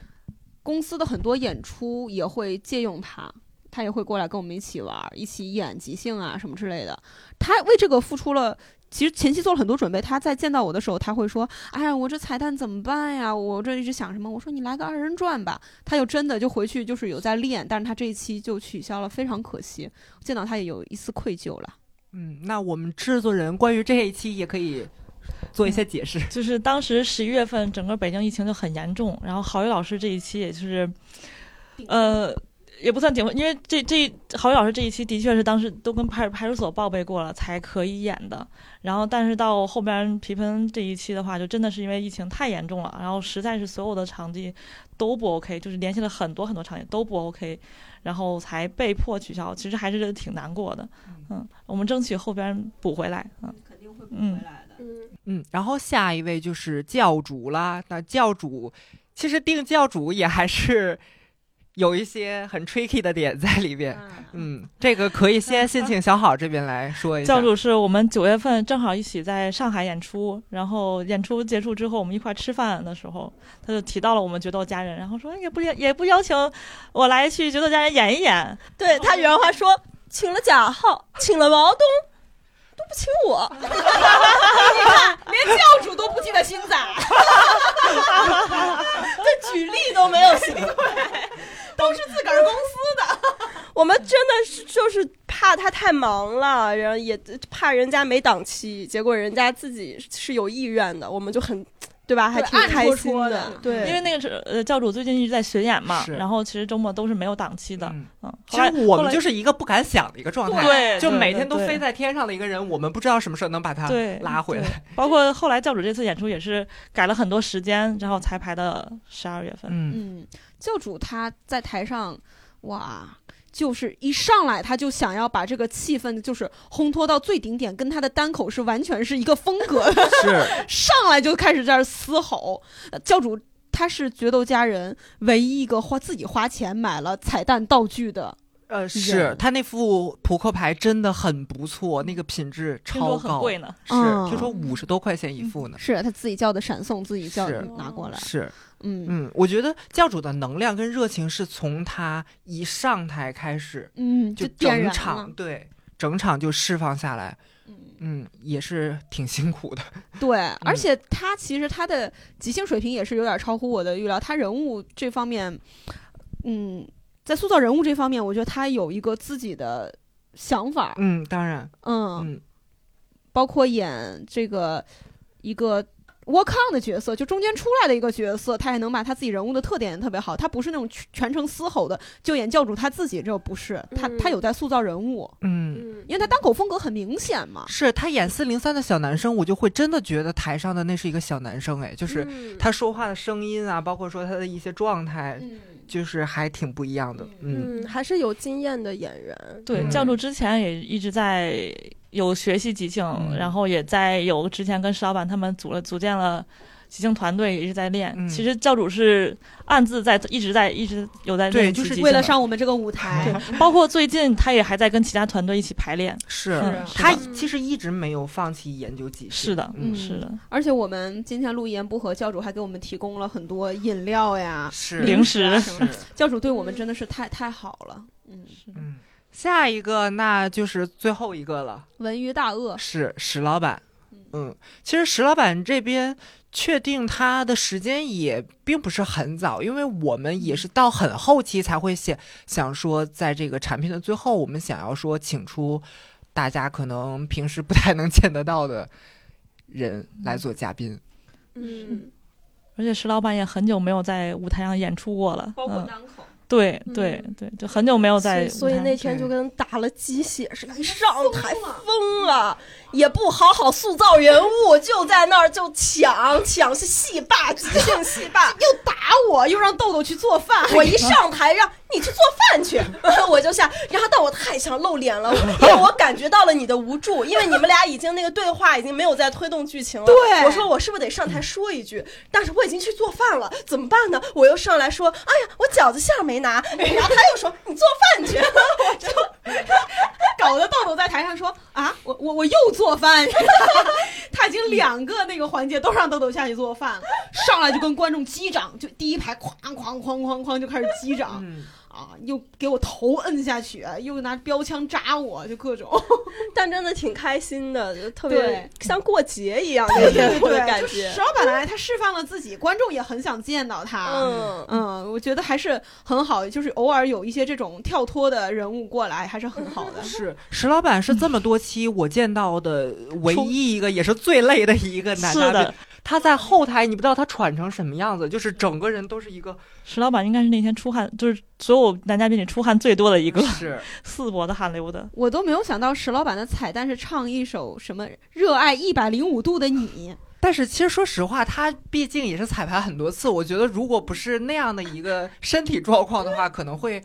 公司的很多演出也会借用他。他也会过来跟我们一起玩儿，一起演即兴啊什么之类的。他为这个付出了，其实前期做了很多准备。他在见到我的时候，他会说：“哎呀，我这彩蛋怎么办呀？我这一直想什么？”我说：“你来个二人转吧。”他就真的就回去就是有在练，但是他这一期就取消了，非常可惜。见到他也有一丝愧疚了。
嗯，那我们制作人关于这一期也可以做一些解释。
就是当时十一月份，整个北京疫情就很严重，然后郝宇老师这一期也就是，呃，也不算顶峰，因为这这郝宇老师这一期的确是当时都跟派派出所报备过了才可以演的，然后但是到后边皮盆这一期的话，就真的是因为疫情太严重了，然后实在是所有的场地都不 OK，就是联系了很多很多场地都不 OK，然后才被迫取消，其实还是挺难过的，嗯，我们争取后边补回来，嗯，
肯定会
补回
来的。
嗯，
嗯，然后下一位就是教主啦。那教主其实定教主也还是有一些很 tricky 的点在里边。嗯，这个可以先先请小好这边来说一下。
教主是我们九月份正好一起在上海演出，然后演出结束之后，我们一块儿吃饭的时候，他就提到了我们决斗家人，然后说也不也也不邀请我来去决斗家人演一演，
对他原话说，请了贾浩，请了毛东，都不请我。
你看连教主都不记得星仔，
这举例都没有行，
都是自个儿公司的。
我们真的是就是怕他太忙了，然后也怕人家没档期，结果人家自己是有意愿的，我们就很，对吧？还挺开心
的
对，
因为那个是呃教主最近一直在巡演嘛，然后其实周末都是没有档期的，
嗯，
嗯，
其实我们就是一个不敢想的一个状态，
对，
就每天都飞。在天上的一个人，我们不知道什么时候能把他，拉回来。
包括后来教主这次演出也是改了很多时间，然后才排的十二月份。
嗯，
嗯，教主他在台上，哇，就是一上来他就想要把这个气氛就是烘托到最顶点，跟他的单口是完全是一个风格的，
是
上来就开始在这儿嘶吼。呃教主他是决斗家人唯一一个花自己花钱买了彩蛋道具的，
呃，是他那副扑克牌真的很不错，那个品质超
听说很
高，
贵呢，
是
嗯
听说五十多块钱一副呢。
是他自己叫的闪送，自己叫
的
拿过来。
是，
嗯
嗯，我觉得教主的能量跟热情是从他一上台开始，
嗯，
就整场
了。
对整场就释放下来，
嗯
嗯，也是挺辛苦的。
对，
嗯
而且他其实他的即兴水平也是有点超乎我的预料。他人物这方面，嗯，在塑造人物这方面，我觉得他有一个自己的想法。
嗯，当然，
嗯，
嗯
包括演这个一个 walk on 的角色，就中间出来的一个角色，他也能把他自己人物的特点演特别好。他不是那种全全程嘶吼的，就演教主他自己，这不是他，
嗯
他有在塑造人物，
嗯。
嗯
因为他单口风格很明显嘛。
是他演四零三的小男生，我就会真的觉得台上的那是一个小男生，哎，就是
嗯
他说话的声音啊，包括说他的一些状态，
嗯，
就是还挺不一样的。嗯
嗯，还是有经验的演员。
对，
嗯
教主之前也一直在有学习即兴，
嗯
然后也在有之前跟石老板他们组了组建了即兴团队，一直在练。其实教主是暗自在一直在一直有在
对就是
为了上我们这个舞台，
对，包括最近他也还在跟其他团队一起排练。
是他其实一直没有放弃研究即兴。
是的，
嗯
是的，
而且我们今天录一言不合，教主还给我们提供了很多饮料呀。
是
零食
教主对我们真的是太太好了，嗯，
嗯，下一个那就是最后一个了，
文娱大鳄
是史老板。嗯，其实石老板这边确定他的时间也并不是很早，因为我们也是到很后期才会想想说，在这个产品的最后，我们想要说请出大家可能平时不太能见得到的人来做嘉宾。
嗯，
而且石老板也很久没有在舞台上演出过了，
包括
嗯，
单口。
对对对，就很久没有在
所以所以那天就跟打了鸡血似的，一上台疯了，也不好好塑造人物，就在那儿就抢抢是戏霸，即 兴戏霸，
又打我，又让豆豆去做饭。
我一上台让你去做饭去，我就下，然后但我太想露脸了，因为我感觉到了你的无助，因为你们俩已经那个对话已经没有在推动剧情了。
对
我说我是不是得上台说一句？但是我已经去做饭了，怎么办呢？我又上来说，哎呀，我饺子馅儿没拿，然后他又说你做饭去，我就
搞得豆豆在台上说啊，我我我又做饭，他已经两个那个环节都让豆豆下去做饭了，上来就跟观众击掌，就第一排哐哐哐哐哐就开始击掌
嗯，
啊，又给我头摁下去，又拿标枪扎我，就各种。
但真的挺开心的，就特别像过节一样那天我的感觉
就石。老板来，他释放了自己，观众也很想见到他。
嗯，
嗯，我觉得还是很好，就是偶尔有一些这种跳脱的人物过来，还是很好的。
是石老板是这么多期我见到的唯一一个，也是最累的一个男
的。，
他在后台，你不知道他喘成什么样子，就是整个人都是一个
石老板应该是那天出汗，就是所有男嘉宾里出汗最多的一个，
是
四脖子汗流的。
我都没有想到石老板的彩蛋是唱一首什么“热爱一百零五度的你
但是其实说实话，他毕竟也是彩排很多次。我觉得如果不是那样的一个身体状况的话，可能会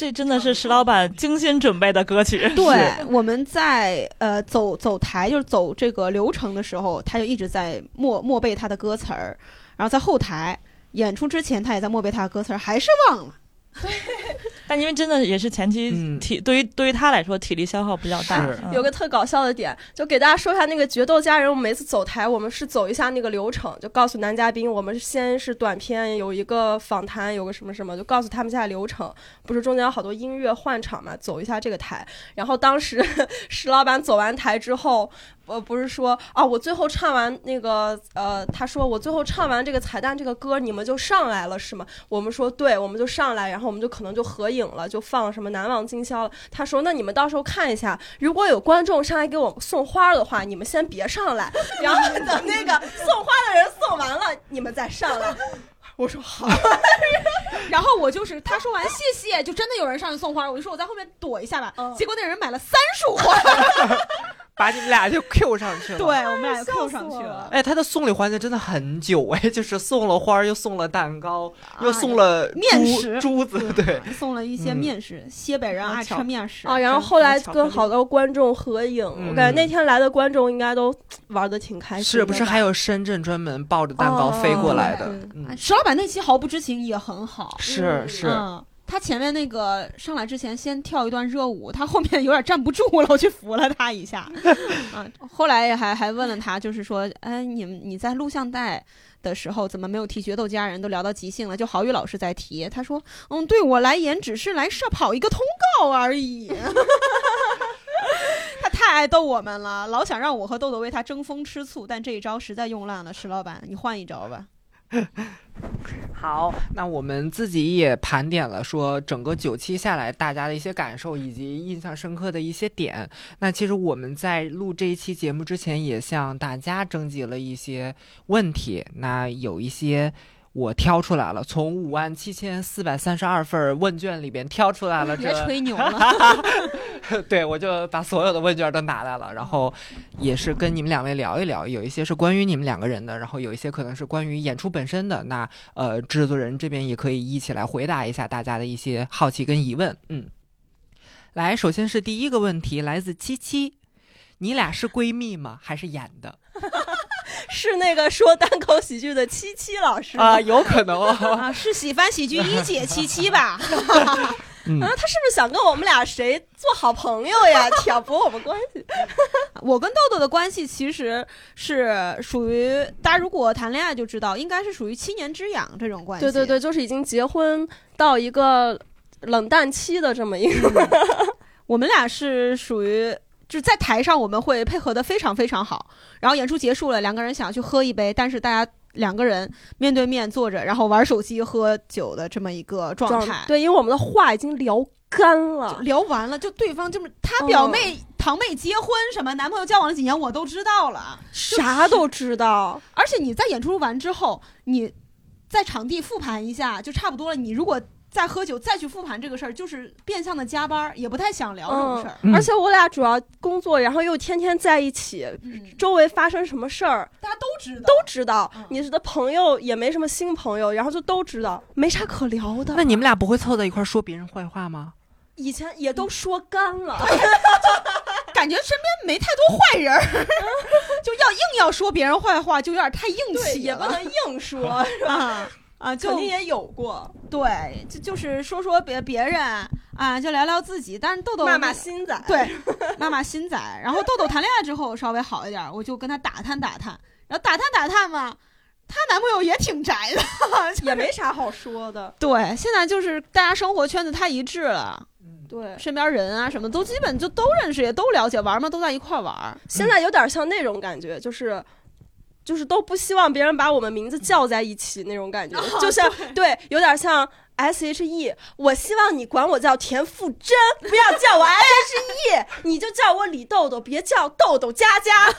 这真的是石老板精心准备的歌曲。”。
对，我们在呃走走台就是走这个流程的时候，他就一直在默默背他的歌词儿，然后在后台演出之前，他也在默背他的歌词儿，还是忘了。
但因为真的也是前期
嗯
体、对于对于他来说体力消耗比较大，嗯
有个特搞笑的点，就给大家说一下那个决斗家人。我们每次走台，我们是走一下那个流程，就告诉男嘉宾，我们先是短片，有一个访谈，有个什么什么，就告诉他们一下流程。不是中间有好多音乐换场嘛，走一下这个台。然后当时 石老板走完台之后，呃，不是说啊，我最后唱完那个呃，他说我最后唱完这个彩蛋这个歌，你们就上来了是吗？我们说对，我们就上来，然后我们就可能就合影了，就放什么难忘今宵了。他说那你们到时候看一下，如果有观众上来给我送花的话，你们先别上来，然后等那个送花的人送完了，你们再上来。我说好，
然后我就是他说完谢谢，就真的有人上去送花，我就说我在后面躲一下吧。
嗯
结果那人买了三束花，
把你们俩就 Q 上去了。
对，我们俩就 Q 上去了。
哎，他的送礼环节真的很久哎，就是送了花，又送了蛋糕，又
啊
送了珠
面食
珠子，对，
送了一些
嗯
面食，西北人爱吃面食
啊，然后后来跟好多观众合影，
嗯
我感觉那天来的观众应该都玩的挺开心的。
是不是还有深圳专门抱着蛋糕飞过来的？
哦
嗯
哎，石老板那期毫不知情也很好，
是是，
嗯，他前面那个上来之前先跳一段热舞，他后面有点站不住了，我去扶了他一下。啊，后来也还还问了他，就是说，哎，你们你在录像带的时候怎么没有提决斗家人？都聊到即兴了，就郝宇老师在提。他说，嗯，对我来言只是来社跑一个通告而已。他太爱逗我们了，老想让我和豆豆为他争风吃醋，但这一招实在用烂了。石老板，你换一招吧。
好，那我们自己也盘点了，说整个九期下来大家的一些感受以及印象深刻的一些点。那其实我们在录这一期节目之前，也向大家征集了一些问题。那有一些我挑出来了，从五万七千四百三十二份问卷里边挑出来了
别
这
吹牛了。
对，我就把所有的问卷都拿来了，然后也是跟你们两位聊一聊，有一些是关于你们两个人的，然后有一些可能是关于演出本身的。那呃，制作人这边也可以一起来回答一下大家的一些好奇跟疑问。嗯，来，首先是第一个问题，来自七七，你俩是闺蜜吗？还是演的？
是那个说单口喜剧的七七老师吗
啊、有可能哦。
啊，是喜欢喜剧一姐七七吧？
嗯
啊，他是不是想跟我们俩谁做好朋友呀？挑拨我们关系？
我跟豆豆的关系其实是属于大家如果谈恋爱就知道，应该是属于七年之痒这种关系。
对对对，就是已经结婚到一个冷淡期的这么一个。
我们俩是属于就是在台上我们会配合的非常非常好，然后演出结束了，两个人想要去喝一杯，但是大家两个人面对面坐着，然后玩手机喝酒的这么一个状态。
对，因为我们的话已经聊干了，
聊完了，就对方就是他表妹、堂妹结婚什么，男朋友交往了几年，我都知道了，
啥都知道。
而且你在演出完之后，你在场地复盘一下就差不多了。你如果再喝酒，再去复盘这个事儿，就是变相的加班，也不太想聊这种事儿。
而且我俩主要工作，然后又天天在一起，周围发生什么事儿，
大家都知道。
都知道，你的朋友也没什么新朋友，然后就都知道，没啥可聊的。
那你们俩不会凑在一块说别人坏话吗？
以前也都说干了，
感觉身边没太多坏人，就要硬要说别人坏话，就有点太硬气，
也不能硬说，是吧？
啊，
肯定也有过，
对，就就是说说别别人啊，就聊聊自己。但是豆豆
骂骂新仔，
对，骂骂新仔。然后豆豆谈恋爱之后稍微好一点，我就跟他打探打探。然后打探打探嘛，她男朋友也挺宅的，
也没啥好说的。
对，现在就是大家生活圈子太一致了，
对，
身边人啊什么都基本就都认识，也都了解，玩嘛都在一块玩。
现在有点像那种感觉，就是。就是都不希望别人把我们名字叫在一起那种感觉，就像对，有点像 S H E。我希望你管我叫田馥甄，不要叫我 S H E，你就叫我李豆豆，别叫豆豆佳佳。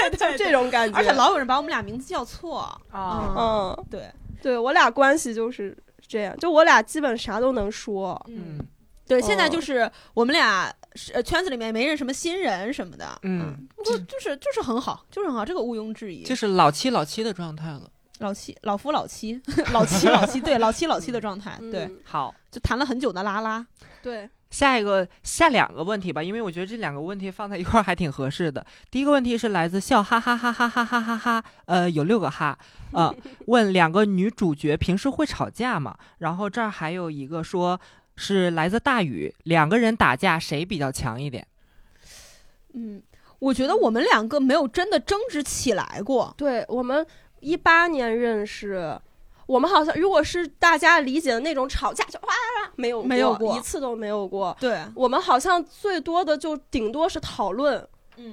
对 对，这种感觉。
而且老有人把我们俩名字叫错
啊。嗯，
对，
对我俩关系就是这样，就我俩基本啥都能说。
嗯，对，现在就是我们俩。是圈子里面没认什么新人什么的，嗯，就就是就是很好，就是很好，这个毋庸置疑，
就是老七老七的状态了，
老七老夫老妻，老七老七，对，老七老七的状态，对，
好，
就谈了很久的拉拉，
对，
下一个下两个问题吧，因为我觉得这两个问题放在一块儿还挺合适的。第一个问题是来自笑哈哈哈哈哈哈哈哈，呃，有六个哈，呃，问两个女主角平时会吵架吗？然后这儿还有一个说。是来自大宇，两个人打架谁比较强一点？
嗯，我觉得我们两个没有真的争执起来过。
对我们一八年认识，我们好像如果是大家理解的那种吵架，就哇哇没有
没有过
一次都没有过。
对
我们好像最多的就顶多是讨论，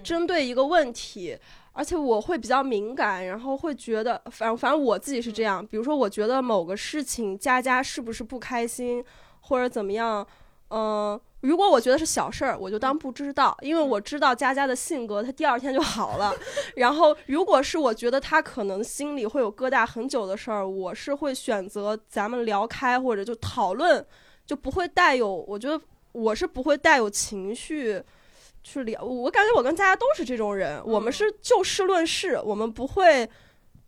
针对一个问题，而且我会比较敏感，然后会觉得，反正反正我自己是这样。比如说，我觉得某个事情佳佳是不是不开心？或者怎么样，嗯，如果我觉得是小事儿，我就当不知道，因为我知道佳佳的性格，她第二天就好了。然后，如果是我觉得她可能心里会有疙瘩很久的事儿，我是会选择咱们聊开，或者就讨论，就不会带有，我觉得我是不会带有情绪去聊。我感觉我跟佳佳都是这种人，我们是就事论事，我们不会。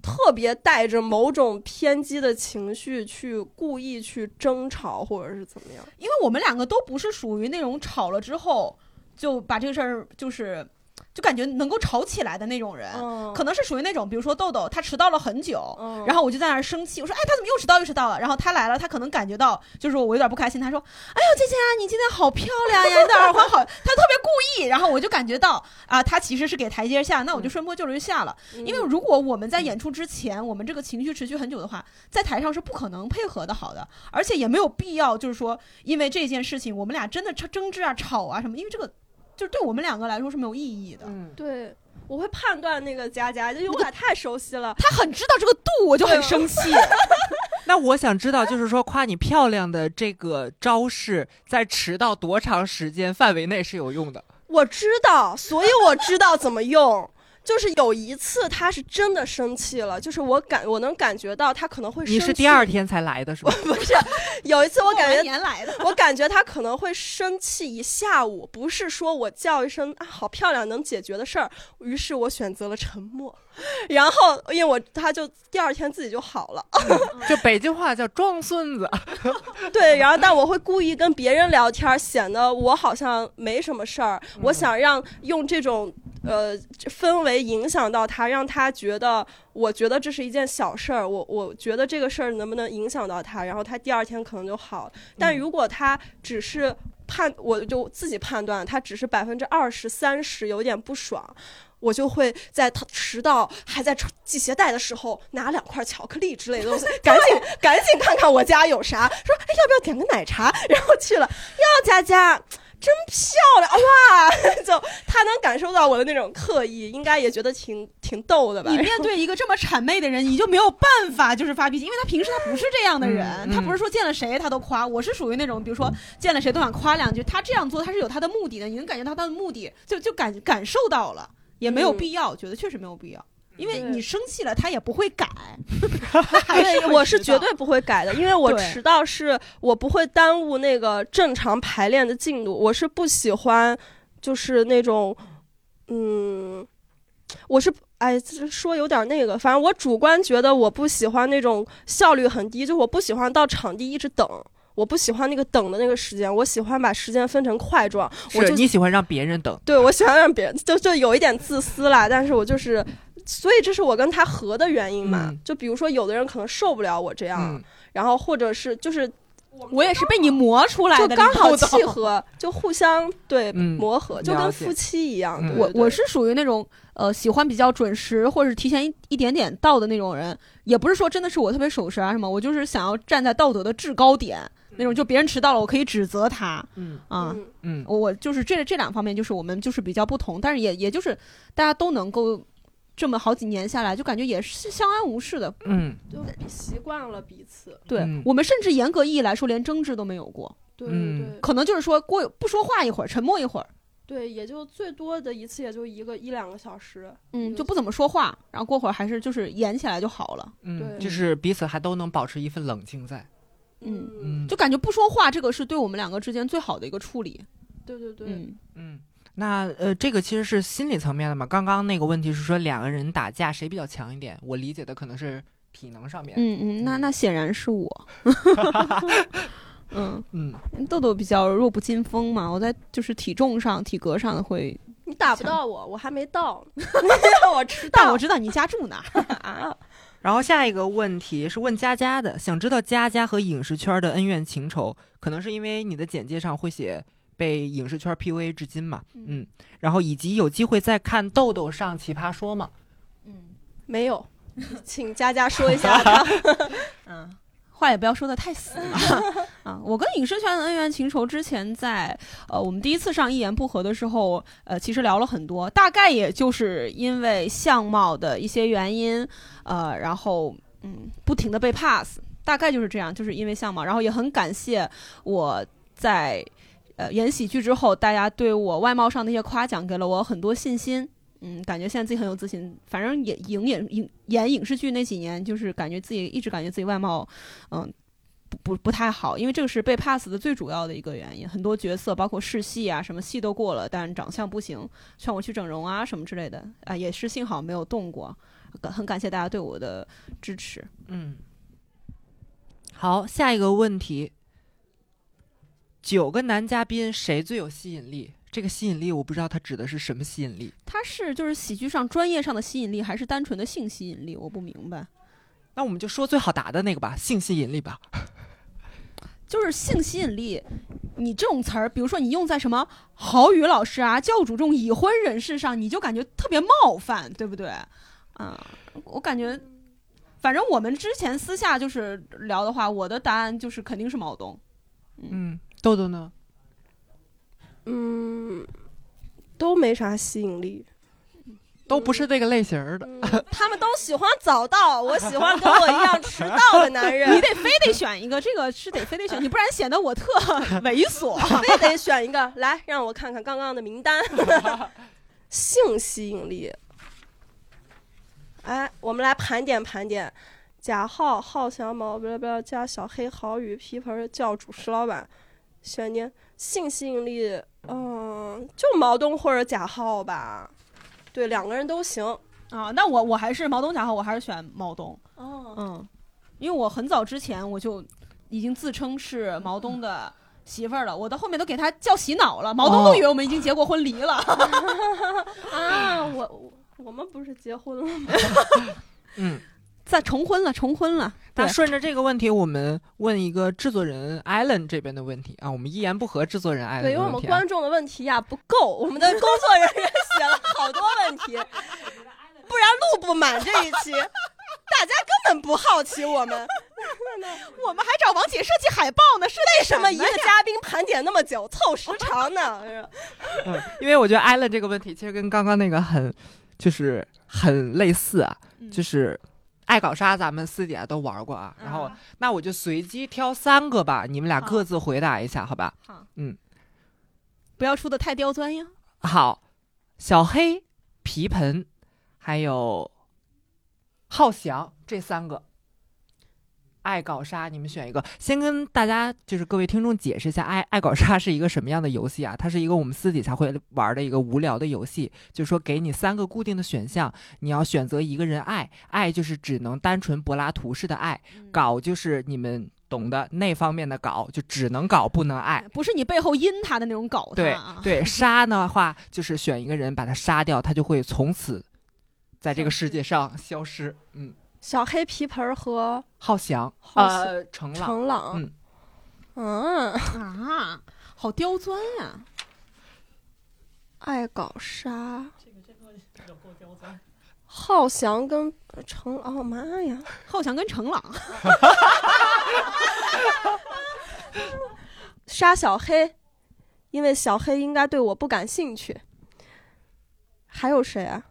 特别带着某种偏激的情绪去故意去争吵，或者是怎么样？
因为我们两个都不是属于那种吵了之后就把这个事儿就是。就感觉能够吵起来的那种人，可能是属于那种，比如说豆豆，他迟到了很久，然后我就在那儿生气，我说，哎，他怎么又迟到又迟到了？然后他来了，他可能感觉到就是我有点不开心，他说，哎呦，姐姐啊，你今天好漂亮呀，你的耳环好，他特别故意，然后我就感觉到啊，他其实是给台阶下，那我就顺坡就着就下了。因为如果我们在演出之前，我们这个情绪持续很久的话，在台上是不可能配合的好的，而且也没有必要，就是说因为这件事情我们俩真的争争执啊、吵啊什么，因为这个。就对我们两个来说是没有意义的。
嗯，对，我会判断那个佳佳，因为我俩太熟悉了，
他很知道这个度，我就很生气。
那我想知道，就是说夸你漂亮的这个招式，在迟到多长时间范围内是有用的？
我知道，所以我知道怎么用。就是有一次，他是真的生气了，就是我感我能感觉到他可能会。
你是第二天才来的是吧？
不是，有一次我感觉
年来的，
我感觉他可能会生气一下午，不是说我叫一声啊好漂亮能解决的事儿，于是我选择了沉默，然后因为我他就第二天自己就好了，
就北京话叫装孙子，
对，然后但我会故意跟别人聊天，显得我好像没什么事儿，我想让用这种。呃，氛围影响到他，让他觉得，我觉得这是一件小事儿，我我觉得这个事儿能不能影响到他，然后他第二天可能就好。但如果他只是判，我就自己判断，他只是百分之二十三十有点不爽，我就会在他迟到还在系鞋带的时候拿两块巧克力之类的东西，赶紧赶紧看看我家有啥，说哎要不要点个奶茶，然后去了，要佳佳。真漂亮哇！就他能感受到我的那种刻意，应该也觉得挺挺逗的吧。
你面对一个这么谄媚的人，你就没有办法就是发脾气，因为他平时他不是这样的人，他不是说见了谁他都夸。我是属于那种，比如说见了谁都想夸两句。他这样做他是有他的目的的，你能感觉到他的目的，就就感感受到了，也没有必要，觉得确实没有必要。因为你生气了，他也不会改。
对，我是绝对不会改的，因为我迟到是我不会耽误那个正常排练的进度。我是不喜欢，就是那种，嗯，我是哎说有点那个，反正我主观觉得我不喜欢那种效率很低，就我不喜欢到场地一直等，我不喜欢那个等的那个时间，我喜欢把时间分成块状。
是你喜欢让别人等？
对，我喜欢让别人，就就有一点自私啦，但是我就是。所以这是我跟他合的原因嘛？就比如说，有的人可能受不了我这样，然后或者是就是
我也是被你磨出来
的，就刚好契合，就互相对磨合，就跟夫妻一样。
我我是属于那种呃喜欢比较准时或者是提前一一点点到的那种人，也不是说真的是我特别守时啊什么，我就是想要站在道德的制高点那种，就别人迟到了我可以指责他，嗯。啊。嗯，我就是这这两方面就是我们就是比较不同，但是也也就是大家都能够。这么好几年下来，就感觉也是相安无事的，
嗯，
就习惯了彼此。
对我们甚至严格意义来说，连争执都没有过。
对对，
可能就是说过不说话一会儿，沉默一会儿。
对，也就最多的一次，也就一个一两个小时。
嗯，就不怎么说话，然后过会儿还是就是演起来就好了。
嗯，就是彼此还都能保持一份冷静在。
嗯嗯，就感觉不说话，这个是对我们两个之间最好的一个处理。
对对对，
嗯
嗯。那呃，这个其实是心理层面的嘛。刚刚那个问题是说两个人打架谁比较强一点？我理解的可能是体能上面。
嗯嗯，那那显然是我。嗯嗯，豆豆比较弱不禁风嘛，我在就是体重上、体格上会。
你打不到我，我还没到。让 我知道，
我知道你家住哪。
然后下一个问题是问佳佳的，想知道佳佳和影视圈的恩怨情仇，可能是因为你的简介上会写。被影视圈 PUA 至今嘛，嗯，然后以及有机会再看豆豆上奇葩说吗？
嗯，没有，请佳佳说一下他。
嗯，话也不要说的太死 啊。我跟影视圈的恩怨情仇，之前在呃我们第一次上一言不合的时候，呃其实聊了很多，大概也就是因为相貌的一些原因，呃，然后嗯不停的被 pass，大概就是这样，就是因为相貌，然后也很感谢我在。呃，演喜剧之后，大家对我外貌上的一些夸奖，给了我很多信心。嗯，感觉现在自己很有自信。反正演影演影演影视剧那几年，就是感觉自己一直感觉自己外貌，嗯，不不不太好。因为这个是被 pass 的最主要的一个原因。很多角色，包括试戏啊，什么戏都过了，但长相不行，劝我去整容啊什么之类的啊，也是幸好没有动过。很感谢大家对我的支持。
嗯，好，下一个问题。九个男嘉宾谁最有吸引力？这个吸引力我不知道他指的是什么吸引力。
他是就是喜剧上专业上的吸引力，还是单纯的性吸引力？我不明白。
那我们就说最好答的那个吧，性吸引力吧。
就是性吸引力，你这种词儿，比如说你用在什么郝宇老师啊、教主这种已婚人士上，你就感觉特别冒犯，对不对？嗯，我感觉，反正我们之前私下就是聊的话，我的答案就是肯定是毛东。
嗯。豆豆呢？
嗯，都没啥吸引力，
都不是这个类型的。
他们都喜欢早到，我喜欢跟我一样迟到的男人。
你得非得选一个，这个是得非得选，你不然显得我特猥琐。
非得选一个，来让我看看刚刚的名单。性吸引力，哎，我们来盘点盘点：贾浩、浩翔毛、不要不要加小黑、郝宇、皮盆、教主、石老板。悬念性吸引力，嗯，就毛东或者贾浩吧，对，两个人都行
啊。那我我还是毛东贾浩，我还是选毛东。哦，嗯，因为我很早之前我就已经自称是毛东的媳妇儿了，我到后面都给他叫洗脑了，毛东都以为我们已经结过婚离了。
啊，我我们不是结婚了吗？
嗯，
再重婚了，重婚了。
那顺着这个问题，我们问一个制作人艾伦这边的问题啊，我们一言不合制作人艾伦。
对，因为我们观众的问题呀不够，我们的工作人员写了好多问题，不然录不满这一期。大家根本不好奇我们，
我们还找王姐设计海报呢，是
为什么一个嘉宾盘点那么久凑时长呢？
嗯，因为我觉得艾伦这个问题其实跟刚刚那个很就是很类似啊，就是爱搞杀，咱们私底下都玩过啊。然后那我就随机挑三个吧，你们俩各自回答一下，好吧？
好，
嗯，
不要出的太刁钻呀。
好，小黑、皮盆，还有。浩翔这三个爱搞杀，你们选一个。先跟大家就是各位听众解释一下，爱爱搞杀是一个什么样的游戏啊？它是一个我们私底下会玩的一个无聊的游戏，就是说给你三个固定的选项，你要选择一个人爱，爱就是只能单纯柏拉图式的爱，搞就是你们懂的那方面的搞，就只能搞不能爱，
不是你背后阴他的那种搞。
对对，杀的话就是选一个人把他杀掉，他就会从此。在这个世界上消失。嗯，
小黑皮盆和
浩翔，
呃，
程朗，
程朗，
嗯，
嗯
啊，好刁钻呀，
爱搞杀。这个这个够刁钻。浩翔跟程，哦妈呀，
浩翔跟程朗，
杀小黑，因为小黑应该对我不感兴趣。还有谁啊？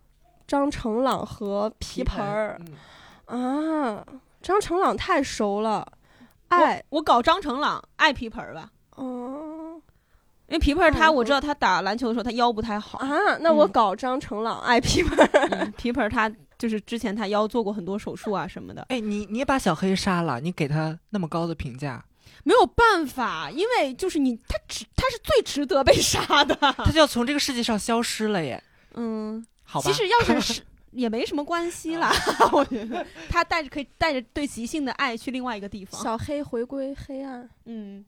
张程朗和皮盆儿啊，张成朗太熟了，爱
我搞张成朗爱皮盆儿吧，
哦，
因为皮盆儿他我知道他打篮球的时候他腰不太好
啊，那我搞张成朗爱皮盆儿，
皮盆儿他就是之前他腰做过很多手术啊什么的，
哎，你你也把小黑杀了，你给他那么高的评价，
没有办法，因为就是你他值他是最值得被杀的，
他就要从这个世界上消失了耶，
嗯。
好
其实要 是是也没什么关系啦，我觉得他带着可以带着对即兴的爱去另外一个地方。
小黑回归黑暗，
嗯，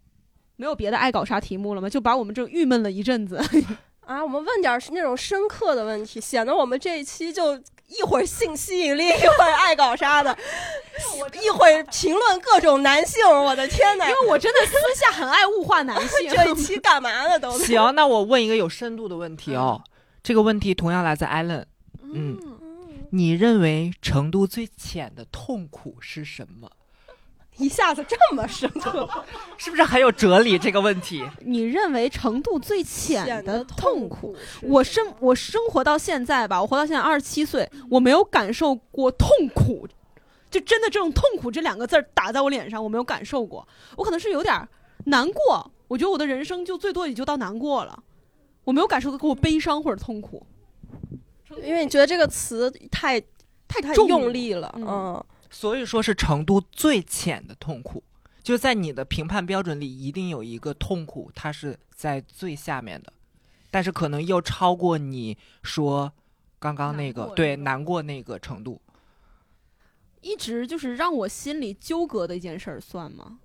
没有别的爱搞啥题目了吗？就把我们这郁闷了一阵子
啊！我们问点那种深刻的问题，显得我们这一期就一会儿性吸引力，一会儿爱搞啥的，一会儿评论各种男性。我的天哪！
因为我真的私下很爱物化男性。
这一期干嘛呢？都
行，那我问一个有深度的问题哦。这个问题同样来自艾伦，嗯，你认为程度最浅的痛苦是什么？
一下子这么深刻，
是不是很有哲理？这个问题，
你认为程度最浅
的
痛
苦？
我生我生活到现在吧，我活到现在二十七岁，我没有感受过痛苦，就真的这种痛苦这两个字打在我脸上，我没有感受过。我可能是有点难过，我觉得我的人生就最多也就到难过了。我没有感受到过悲伤或者痛苦，
因为你觉得这个词太太太用力了，嗯，
所以说是程度最浅的痛苦，就在你的评判标准里，一定有一个痛苦，它是在最下面的，但是可能又超过你说刚刚那个对难过那个程度，
一直就是让我心里纠葛的一件事儿算吗？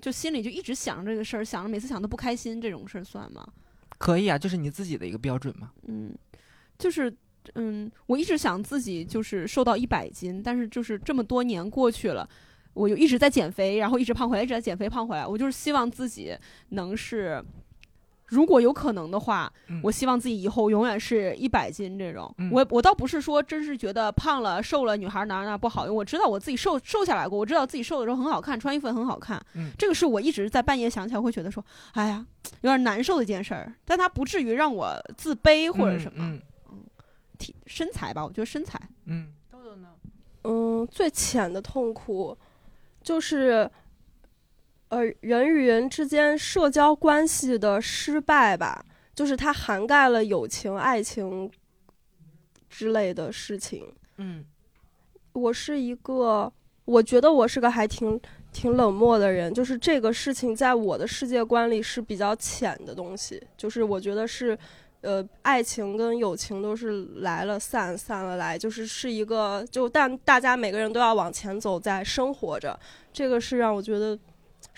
就心里就一直想着这个事儿，想着每次想都不开心这种事儿算吗？
可以啊，就是你自己的一个标准嘛。
嗯，就是，嗯，我一直想自己就是瘦到一百斤，但是就是这么多年过去了，我就一直在减肥，然后一直胖回来，一直在减肥胖回来。我就是希望自己能是。如果有可能的话，我希望自己以后永远是一百斤这种。我我倒不是说真是觉得胖了瘦了女孩哪哪不好，因为我知道我自己瘦瘦下来过，我知道自己瘦的时候很好看，穿衣服也很好看。这个是我一直在半夜想起来会觉得说，哎呀，有点难受的一件事儿，但它不至于让我自卑或者什么。嗯，体身材吧，我觉得身材。
嗯，
豆豆呢？嗯，最浅的痛苦就是。呃，人与人之间社交关系的失败吧，就是它涵盖了友情、爱情之类的事情。
嗯，
我是一个，我觉得我是个还挺挺冷漠的人，就是这个事情在我的世界观里是比较浅的东西。就是我觉得是，呃，爱情跟友情都是来了散，散了来，就是是一个，就但大家每个人都要往前走，在生活着，这个是让我觉得。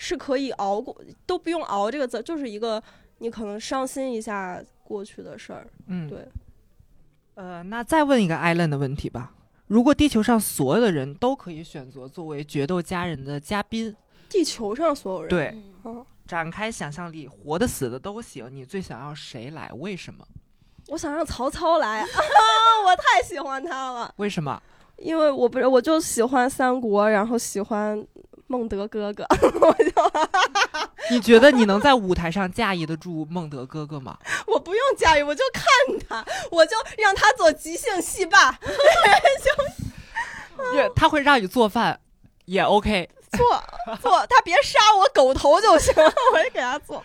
是可以熬过，都不用熬这个字，就是一个你可能伤心一下过去的事儿。
嗯，
对。
呃，那再问一个艾伦的问题吧。如果地球上所有的人都可以选择作为决斗家人的嘉宾，
地球上所有人
对，
嗯，
展开想象力，活的死的都行，你最想要谁来？为什么？
我想让曹操来，我太喜欢他了，
为什么？
因为我不是我就喜欢三国，然后喜欢孟德哥哥，我就
你觉得你能在舞台上驾驭得住孟德哥哥吗？
我不用驾驭，我就看他，我就让他做即兴戏霸，
就，他会让你做饭，也 OK。
做做，他别杀我狗头就行，我也给他做。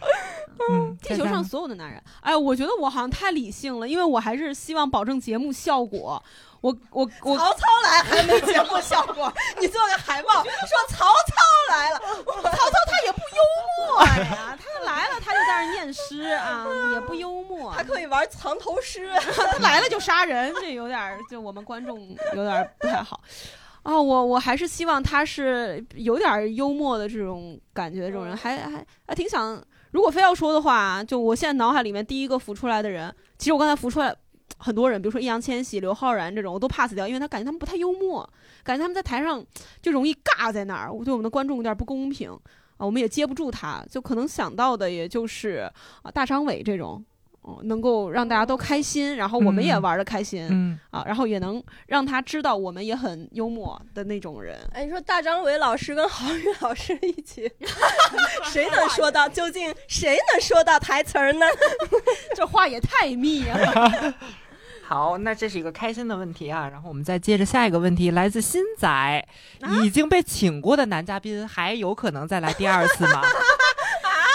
嗯，
地球上所有的男人，哎，我觉得我好像太理性了，因为我还是希望保证节目效果。我我我，
曹操来还没节目效果，你做个海报说曹操来了，
曹操他也不幽默 呀，他来了他就在那儿念诗啊，也不幽默，
还可以玩藏头诗，
他来了就杀人，这有点儿就我们观众有点儿不太好。啊、我我还是希望他是有点儿幽默的这种感觉，这种人还还还挺想。如果非要说的话，就我现在脑海里面第一个浮出来的人，其实我刚才浮出来很多人，比如说易烊千玺、刘昊然这种，我都 pass 掉，因为他感觉他们不太幽默，感觉他们在台上就容易尬在那儿，我对我们的观众有点不公平啊，我们也接不住他，就可能想到的也就是啊大张伟这种。哦，能够让大家都开心，然后我们也
嗯
玩的开心，
嗯，
啊，然后也能让他知道我们也很幽默的那种人。
哎，你说大张伟老师跟郝宇老师一起，谁能说到究竟谁能说到台词儿呢？
这话也太密了。
好，那这是一个开心的问题啊。然后我们再接着下一个问题，来自新仔，已经被请过的男嘉宾还有可能再来第二次吗？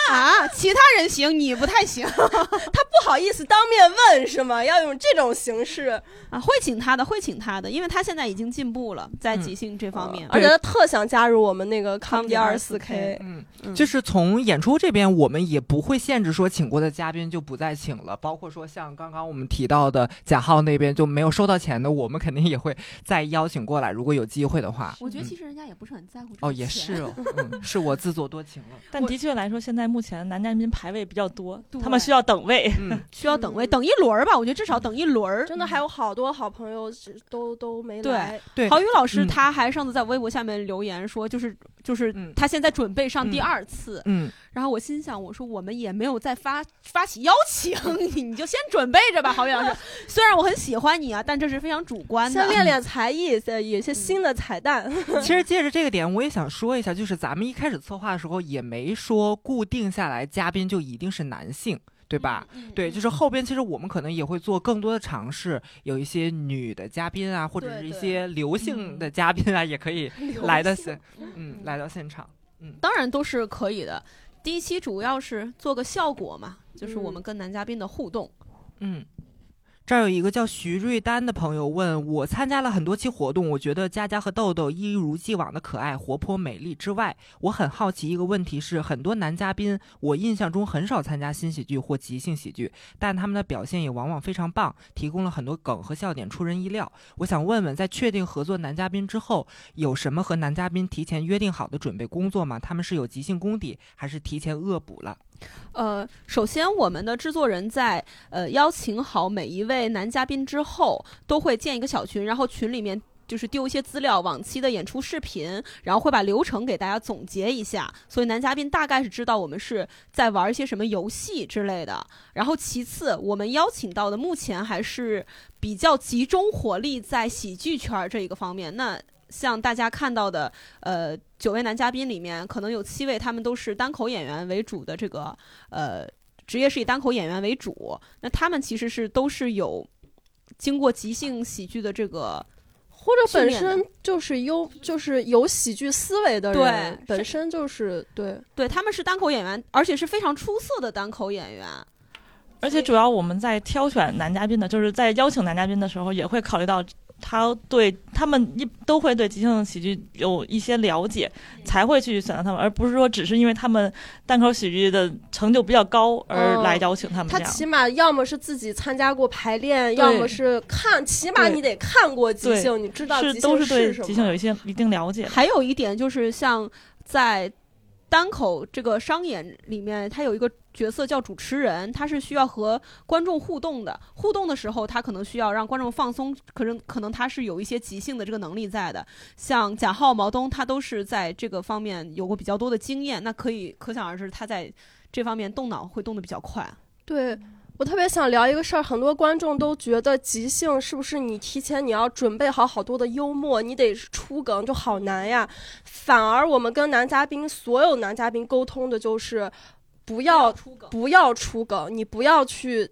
啊，其他人行，你不太行 他
不好意思当面问是吗？要用这种形式，
啊。会请他的，会请他的，因为他现在已经进步了，在即兴这方面。
而且他特想加入我们那个康迪二四
K。
嗯，
嗯
就是从演出这边，我们也不会限制说请过的嘉宾就不再请了，包括说像刚刚我们提到的贾浩那边就没有收到钱的，我们肯定也会再邀请过来，如果有机会的话。
我觉得
嗯
其实人家也不是很在乎这
哦，也是哦，嗯，是我自作多情了。
但的确来说，现在目前男嘉宾排位比较多，他们需要等位。
嗯，
需要等位，等一轮儿吧。我觉得至少等一轮儿。
真的还有好多好朋友是都都没来，
对，
郝宇老师
嗯。
他还上次在微博下面留言说，就是就是
嗯。
他现在准备上第
嗯
二次，
嗯，
然后我心想，我说我们也没有再发发起邀请，你你就先准备着吧，郝宇老师。虽然我很喜欢你啊，但这是非常主观的。
先练练才艺，再有一些新的彩蛋。
其实借着这个点，我也想说一下，就是咱们一开始策划的时候也没说固定下来嘉宾就一定是男性，对吧？
嗯
对，就是后边其实我们可能也会做更多的尝试，有一些女的嘉宾啊，或者是一些流性的嘉宾啊，也可以来到现，嗯，来到现场。
嗯当然都是可以的。第一期主要是做个效果嘛，就是我
嗯
们跟男嘉宾的互动。
嗯，这儿有一个叫徐瑞丹的朋友问我，参加了很多期活动，我觉得佳佳和豆豆一如既往的可爱、活泼、美丽之外，我很好奇一个问题是，很多男嘉宾我印象中很少参加新喜剧或即兴喜剧，但他们的表现也往往非常棒，提供了很多梗和笑点，出人意料。我想问问，在确定合作男嘉宾之后，有什么和男嘉宾提前约定好的准备工作吗？他们是有即兴功底，还是提前恶补了？
呃，首先我们的制作人在呃邀请好每一位男嘉宾之后，都会建一个小群，然后群里面。就是丢一些资料，往期的演出视频，然后会把流程给大家总结一下，所以男嘉宾大概是知道我们是在玩一些什么游戏之类的。然后其次，我们邀请到的目前还是比较集中火力在喜剧圈儿这一个方面。那像大家看到的，呃，九位男嘉宾里面，可能有七位他们都是单口演员为主的这个呃职业是以单口演员为主，那他们其实是都是有经过即兴喜剧的这个
或者本身就是优，就是有喜剧思维的人，
对
本身就是对。
对他们是单口演员，而且是非常出色的单口演员。
而且主要我们在挑选男嘉宾的，就是在邀请男嘉宾的时候，也会考虑到他对他们一都会对即兴喜剧有一些了解，才会去选择他们，而不是说只是因为他们单口喜剧的成就比较高而来邀请他们。
他起码要么是自己参加过排练，要么是看，起码你得看过即兴，你知道即
是都
兴
是对。即兴有一些一定了解。
还有一点就是像在单口这个商演里面，它有一个角色叫主持人，他是需要和观众互动的。互动的时候，他可能需要让观众放松，可能可能他是有一些即兴的这个能力在的。像贾浩、毛东，他都是在这个方面有过比较多的经验，那可以可想而知，他在这方面动脑会动得比较快。
对。我特别想聊一个事儿，很多观众都觉得即兴是不是你提前你要准备好好多的幽默，你得出梗就好难呀。反而我们跟男嘉宾所有男嘉宾沟通的就是不要不要出梗，你不要去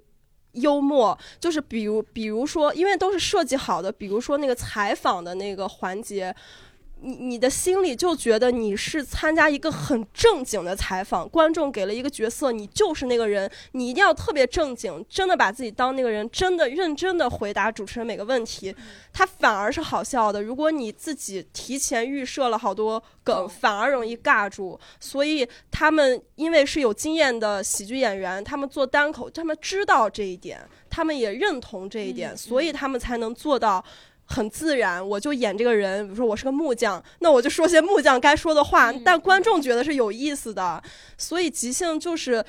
幽默，就是比如比如说，因为都是设计好的，比如说那个采访的那个环节。你你的心里就觉得你是参加一个很正经的采访，观众给了一个角色，你就是那个人，你一定要特别正经，真的把自己当那个人，真的认真的回答主持人每个问题，他反而是好笑的。如果你自己提前预设了好多梗，反而容易尬住。所以他们因为是有经验的喜剧演员，他们做单口，他们知道这一点，他们也认同这一点，所以他们才能做到。很自然，我就演这个人。比如说我是个木匠，那我就说些木匠该说的话，但观众觉得是有意思的。所以即兴就是，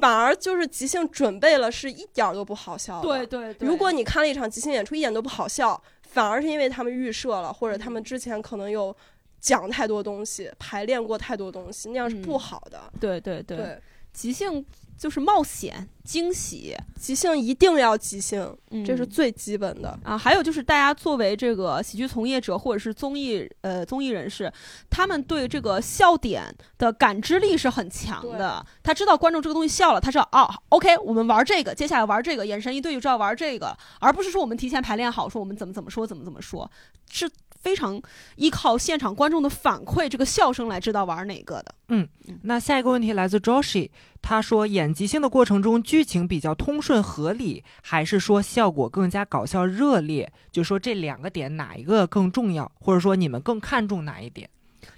反而就是即兴准备了是一点儿都不好笑。
对对对。
如果你看了一场即兴演出一点都不好笑，反而是因为他们预设了，或者他们之前可能有讲太多东西，排练过太多东西，那样是不好的。
对对对，即兴。就是冒险、惊喜、
即兴，一定要即兴，这是最基本的
啊。还有就是，大家作为这个喜剧从业者或者是综艺呃综艺人士，他们对这个笑点的感知力是很强的。他知道观众这个东西笑了，他知道哦，OK，我们玩这个，接下来玩这个，眼神一对就知道玩这个，而不是说我们提前排练好，说我们怎么怎么说，怎么怎么说，是。非常依靠现场观众的反馈，这个笑声来知道玩哪个的。
嗯，那下一个问题来自 Joshi，他说演即兴的过程中剧情比较通顺合理，还是说效果更加搞笑热烈？就说这两个点哪一个更重要，或者说你们更看重哪一点？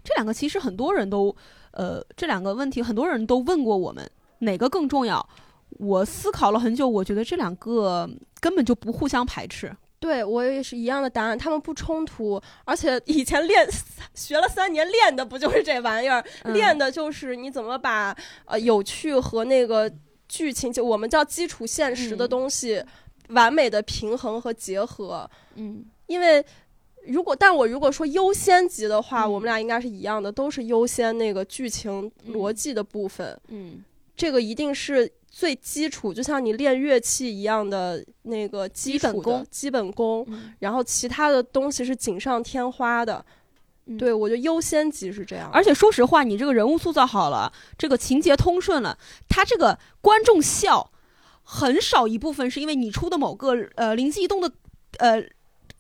这两个其实很多人都，呃，这两个问题很多人都问过我们，哪个更重要？我思考了很久，我觉得这两个根本就不互相排斥。
对我也是一样的答案，他们不冲突，而且以前练学了三年练的不就是这玩意儿？练的就是你怎么把呃有趣和那个剧情，就我们叫基础现实的东西，完美的平衡和结合。
嗯，
因为如果但我如果说优先级的话，我们俩应该是一样的，都是优先那个剧情逻辑的部分。
嗯，
这个一定是。最基础，就像你练乐器一样的那个基
本功，
基本功。然后其他的东西是锦上添花的。对我觉得优先级是这样。
而且说实话，你这个人物塑造好了，这个情节通顺了，他这个观众笑，很少一部分是因为你出的某个呃灵机一动的呃。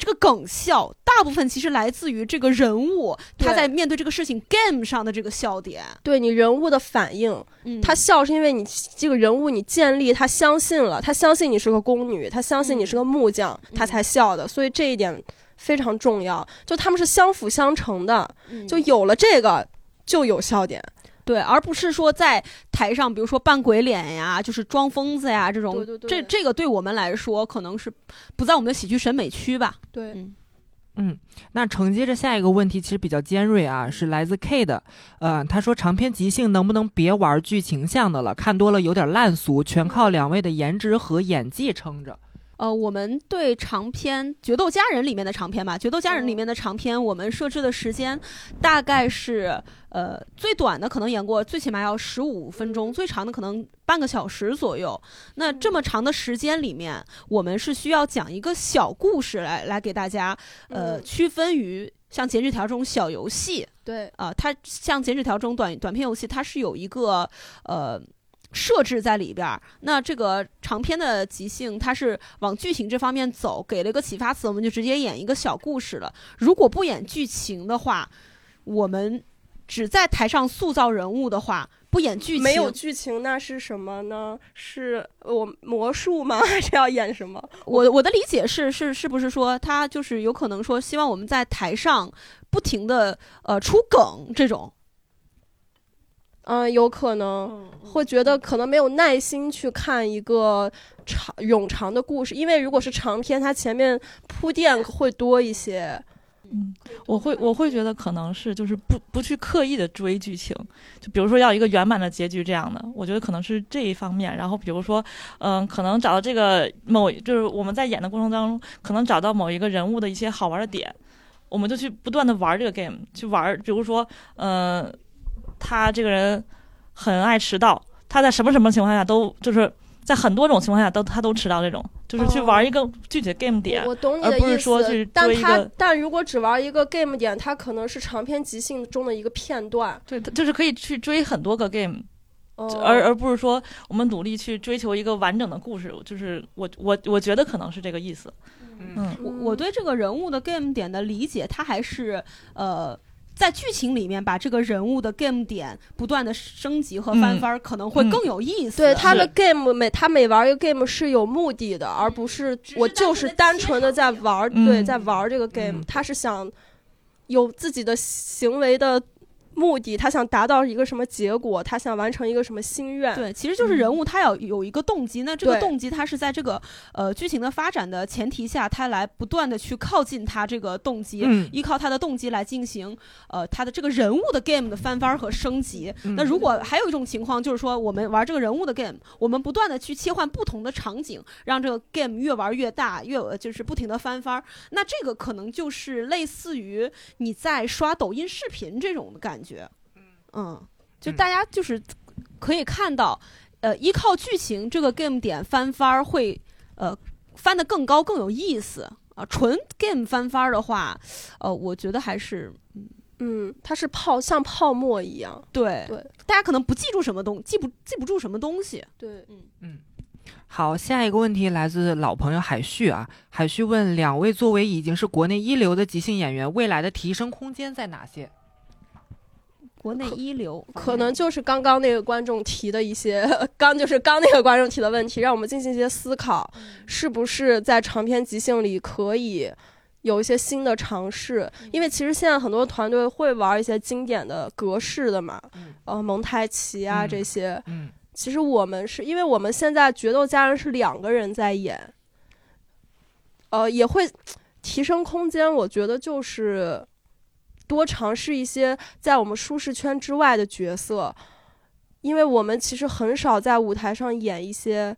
这个梗笑大部分其实来自于这个人物他在面对这个事情 game 上的这个笑点，
对你人物的反应，他笑是因为你这个人物你建立他相信了，他相信你是个宫女，他相信你是个木匠，他才笑的，所以这一点非常重要，就他们是相辅相成的，就有了这个就有笑点。
对，而不是说在台上，比如说扮鬼脸呀，就是装疯子呀，这种，这这个对我们来说可能是不在我们的喜剧审美区吧。
对，
嗯，那承接着下一个问题，其实比较尖锐啊，是来自 K 的，呃，他说长篇即兴能不能别玩剧情向的了，看多了有点烂俗，全靠两位的颜值和演技撑着。
呃，我们对长篇《决斗家人》里面的长篇吧，《决斗家人》里面的长篇，我们设置的时间大概是，呃，最短的可能演过最起码要十五分钟，最长的可能半个小时左右。那这么长的时间里面，我们是需要讲一个小故事来来给大家，呃，区分于像剪纸条这种小游戏。
对，
啊，它像剪纸条这种短短片游戏，它是有一个，呃。设置在里边儿，那这个长篇的即兴，它是往剧情这方面走，给了一个启发词，我们就直接演一个小故事了。如果不演剧情的话，我们只在台上塑造人物的话，不演剧情，
没有剧情，那是什么呢？是我魔术吗？还是要演什么？
我我的理解是是是不是说他就是有可能说希望我们在台上不停的呃出梗这种。
嗯，有可能会觉得可能没有耐心去看一个长冗长的故事，因为如果是长篇，它前面铺垫会多一些。
嗯，我会我会觉得可能是就是不不去刻意的追剧情，就比如说要一个圆满的结局这样的，我觉得可能是这一方面。然后比如说，嗯，可能找到这个某就是我们在演的过程当中，可能找到某一个人物的一些好玩的点，我们就去不断的玩这个 game，去玩。比如说，嗯，他这个人很爱迟到，他在什么什么情况下都就是。在很多种情况下都他都迟到，这种就是去玩一个具体的 game 点，
我懂你的
意思。
但他但如果只玩一个 game 点，他可能是长篇即兴中的一个片段。
对，就是可以去追很多个 game，而而不是说我们努力去追求一个完整的故事。就是我我我觉得可能是这个意思。
嗯，我我对这个人物的 game 点的理解，他还是呃。在剧情里面，把这个人物的 game 点不断的升级和翻番，可能会更有意思。
对他的 game 每他每玩一个 game 是有目的的，而不是我就是单纯的在玩。对，在玩这个 game，他是想有自己的行为的。目的，他想达到一个什么结果？他想完成一个什么心愿？
对，其实就是人物他要有一个动机。那这个动机，他是在这个呃剧情的发展的前提下，他来不断的去靠近他这个动机，依靠他的动机来进行呃他的这个人物的 game 的翻番和升级。那如果还有一种情况，就是说我们玩这个人物的 game，我们不断的去切换不同的场景，让这个 game 越玩越大，越就是不停的翻番。那这个可能就是类似于你在刷抖音视频这种的感觉。觉，嗯，就大家就是可以看到，呃，依靠剧情这个 game 点翻番儿会，呃，翻的更高更有意思。啊。纯 game 翻番儿的话，呃，我觉得还是，
嗯，它是泡像泡沫一样，
对
对，
大家可能不记住什么东，记不记不住什么东西，
对，
嗯。
嗯。好，下一个问题来自老朋友海旭啊，海旭问两位，作为已经是国内一流的即兴演员，未来的提升空间在哪些？
国内一流，
可能就是刚刚那个观众提的一些，刚就是刚那个观众提的问题，让我们进行一些思考，是不是在长篇即兴里可以有一些新的尝试？因为其实现在很多团队会玩一些经典的格式的嘛，呃，蒙太奇啊这些。
嗯，
其实我们是因为我们现在决斗家人是两个人在演，呃，也会提升空间。我觉得就是。多尝试一些在我们舒适圈之外的角色，因为我们其实很少在舞台上演一些，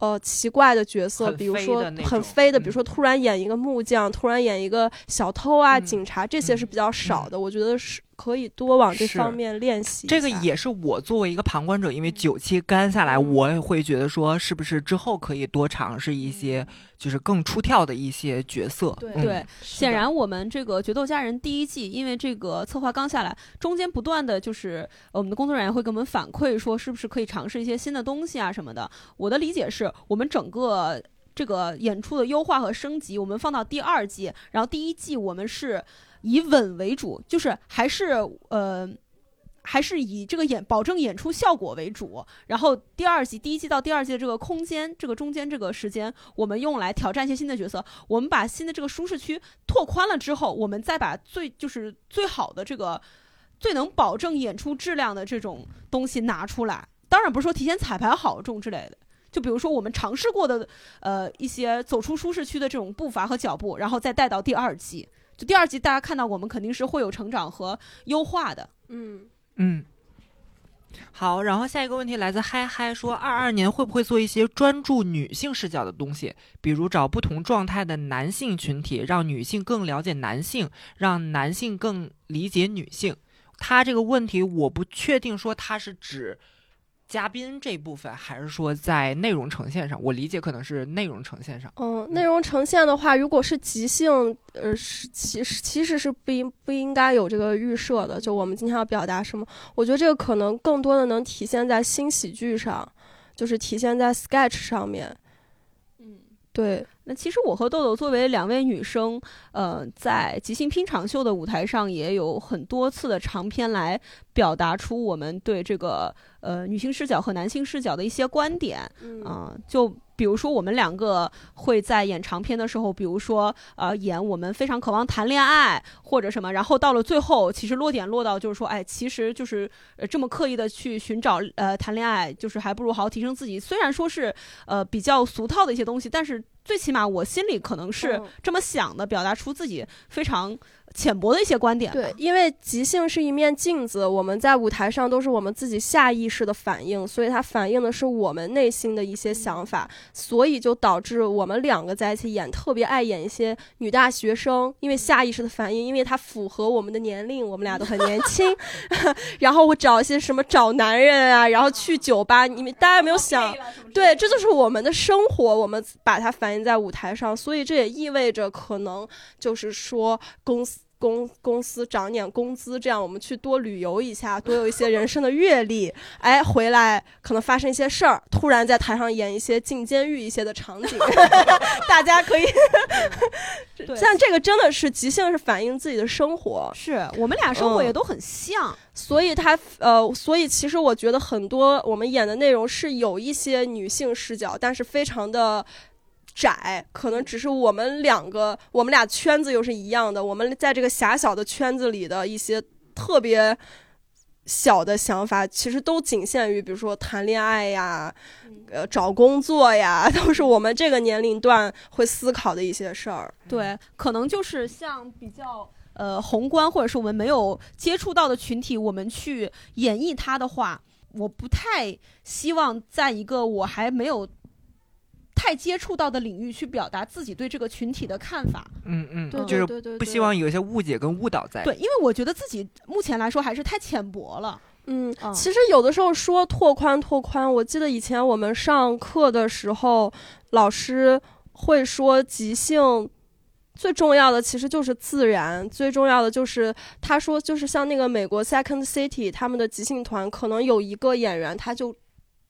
呃，奇怪的角色，比如说很飞的，比如说突然演一个木匠，突然演一个小偷啊、警察，这些是比较少的。我觉得是。可以多往这方面练习。
这个也是我作为一个旁观者，因为九期干下来，我也会觉得说，是不是之后可以多尝试一些，就是更出跳的一些角色。
对，显然我们这个《决斗家人》第一季，因为这个策划刚下来，中间不断的就是我们的工作人员会给我们反馈说，是不是可以尝试一些新的东西啊什么的。我的理解是我们整个这个演出的优化和升级，我们放到第二季，然后第一季我们是。以稳为主，就是还是呃，还是以这个演保证演出效果为主。然后第二季、第一季到第二季的这个空间，这个中间这个时间，我们用来挑战一些新的角色。我们把新的这个舒适区拓宽了之后，我们再把最就是最好的这个最能保证演出质量的这种东西拿出来。当然不是说提前彩排好这种之类的，就比如说我们尝试过的呃一些走出舒适区的这种步伐和脚步，然后再带到第二季。就第二集，大家看到我们肯定是会有成长和优化的。
嗯
嗯，好。然后下一个问题来自嗨嗨说，二二年会不会做一些专注女性视角的东西？比如找不同状态的男性群体，让女性更了解男性，让男性更理解女性。他这个问题，我不确定说他是指。嘉宾这部分，还是说在内容呈现上？我理解可能是内容呈现上。
嗯，内容呈现的话，如果是即兴，呃，是其实其实是不应不应该有这个预设的。就我们今天要表达什么，我觉得这个可能更多的能体现在新喜剧上，就是体现在 sketch 上面。
嗯，
对。
那其实我和豆豆作为两位女生，呃，在即兴拼场秀的舞台上也有很多次的长篇来表达出我们对这个呃女性视角和男性视角的一些观点，啊，就比如说我们两个会在演长篇的时候，比如说呃演我们非常渴望谈恋爱或者什么，然后到了最后，其实落点落到就是说，哎，其实就是呃这么刻意的去寻找呃谈恋爱，就是还不如好好提升自己。虽然说是呃比较俗套的一些东西，但是最起码我心里可能是这么想的，表达出自己非常。浅薄的一些观点，
对，因为即兴是一面镜子，我们在舞台上都是我们自己下意识的反应，所以它反映的是我们内心的一些想法，所以就导致我们两个在一起演，特别爱演一些女大学生，因为下意识的反应，因为它符合我们的年龄，我们俩都很年轻，然后我找一些什么找男人啊，然后去酒吧，你们大家有没有想，对，这就是我们的生活，我们把它反映在舞台上，所以这也意味着可能就是说公司。公公司涨点工资，这样我们去多旅游一下，多有一些人生的阅历。哎，回来可能发生一些事儿，突然在台上演一些进监狱一些的场景，大家可以。像这个真的是即兴，是反映自己的生活。
是我们俩生活也都很像，
所以他呃，所以其实我觉得很多我们演的内容是有一些女性视角，但是非常的。窄，可能只是我们两个，我们俩圈子又是一样的。我们在这个狭小的圈子里的一些特别小的想法，其实都仅限于，比如说谈恋爱呀，呃，找工作呀，都是我们这个年龄段会思考的一些事儿。
对，可能就是像比较呃宏观，或者是我们没有接触到的群体，我们去演绎它的话，我不太希望在一个我还没有。太接触到的领域去表达自己对这个群体的看法，
嗯嗯，对
就是
不希望有一些误解跟误导在。
对，因为我觉得自己目前来说还是太浅薄了。
嗯，其实有的时候说拓宽拓宽，我记得以前我们上课的时候，老师会说即兴最重要的其实就是自然，最重要的就是他说就是像那个美国 Second City 他们的即兴团，可能有一个演员他就。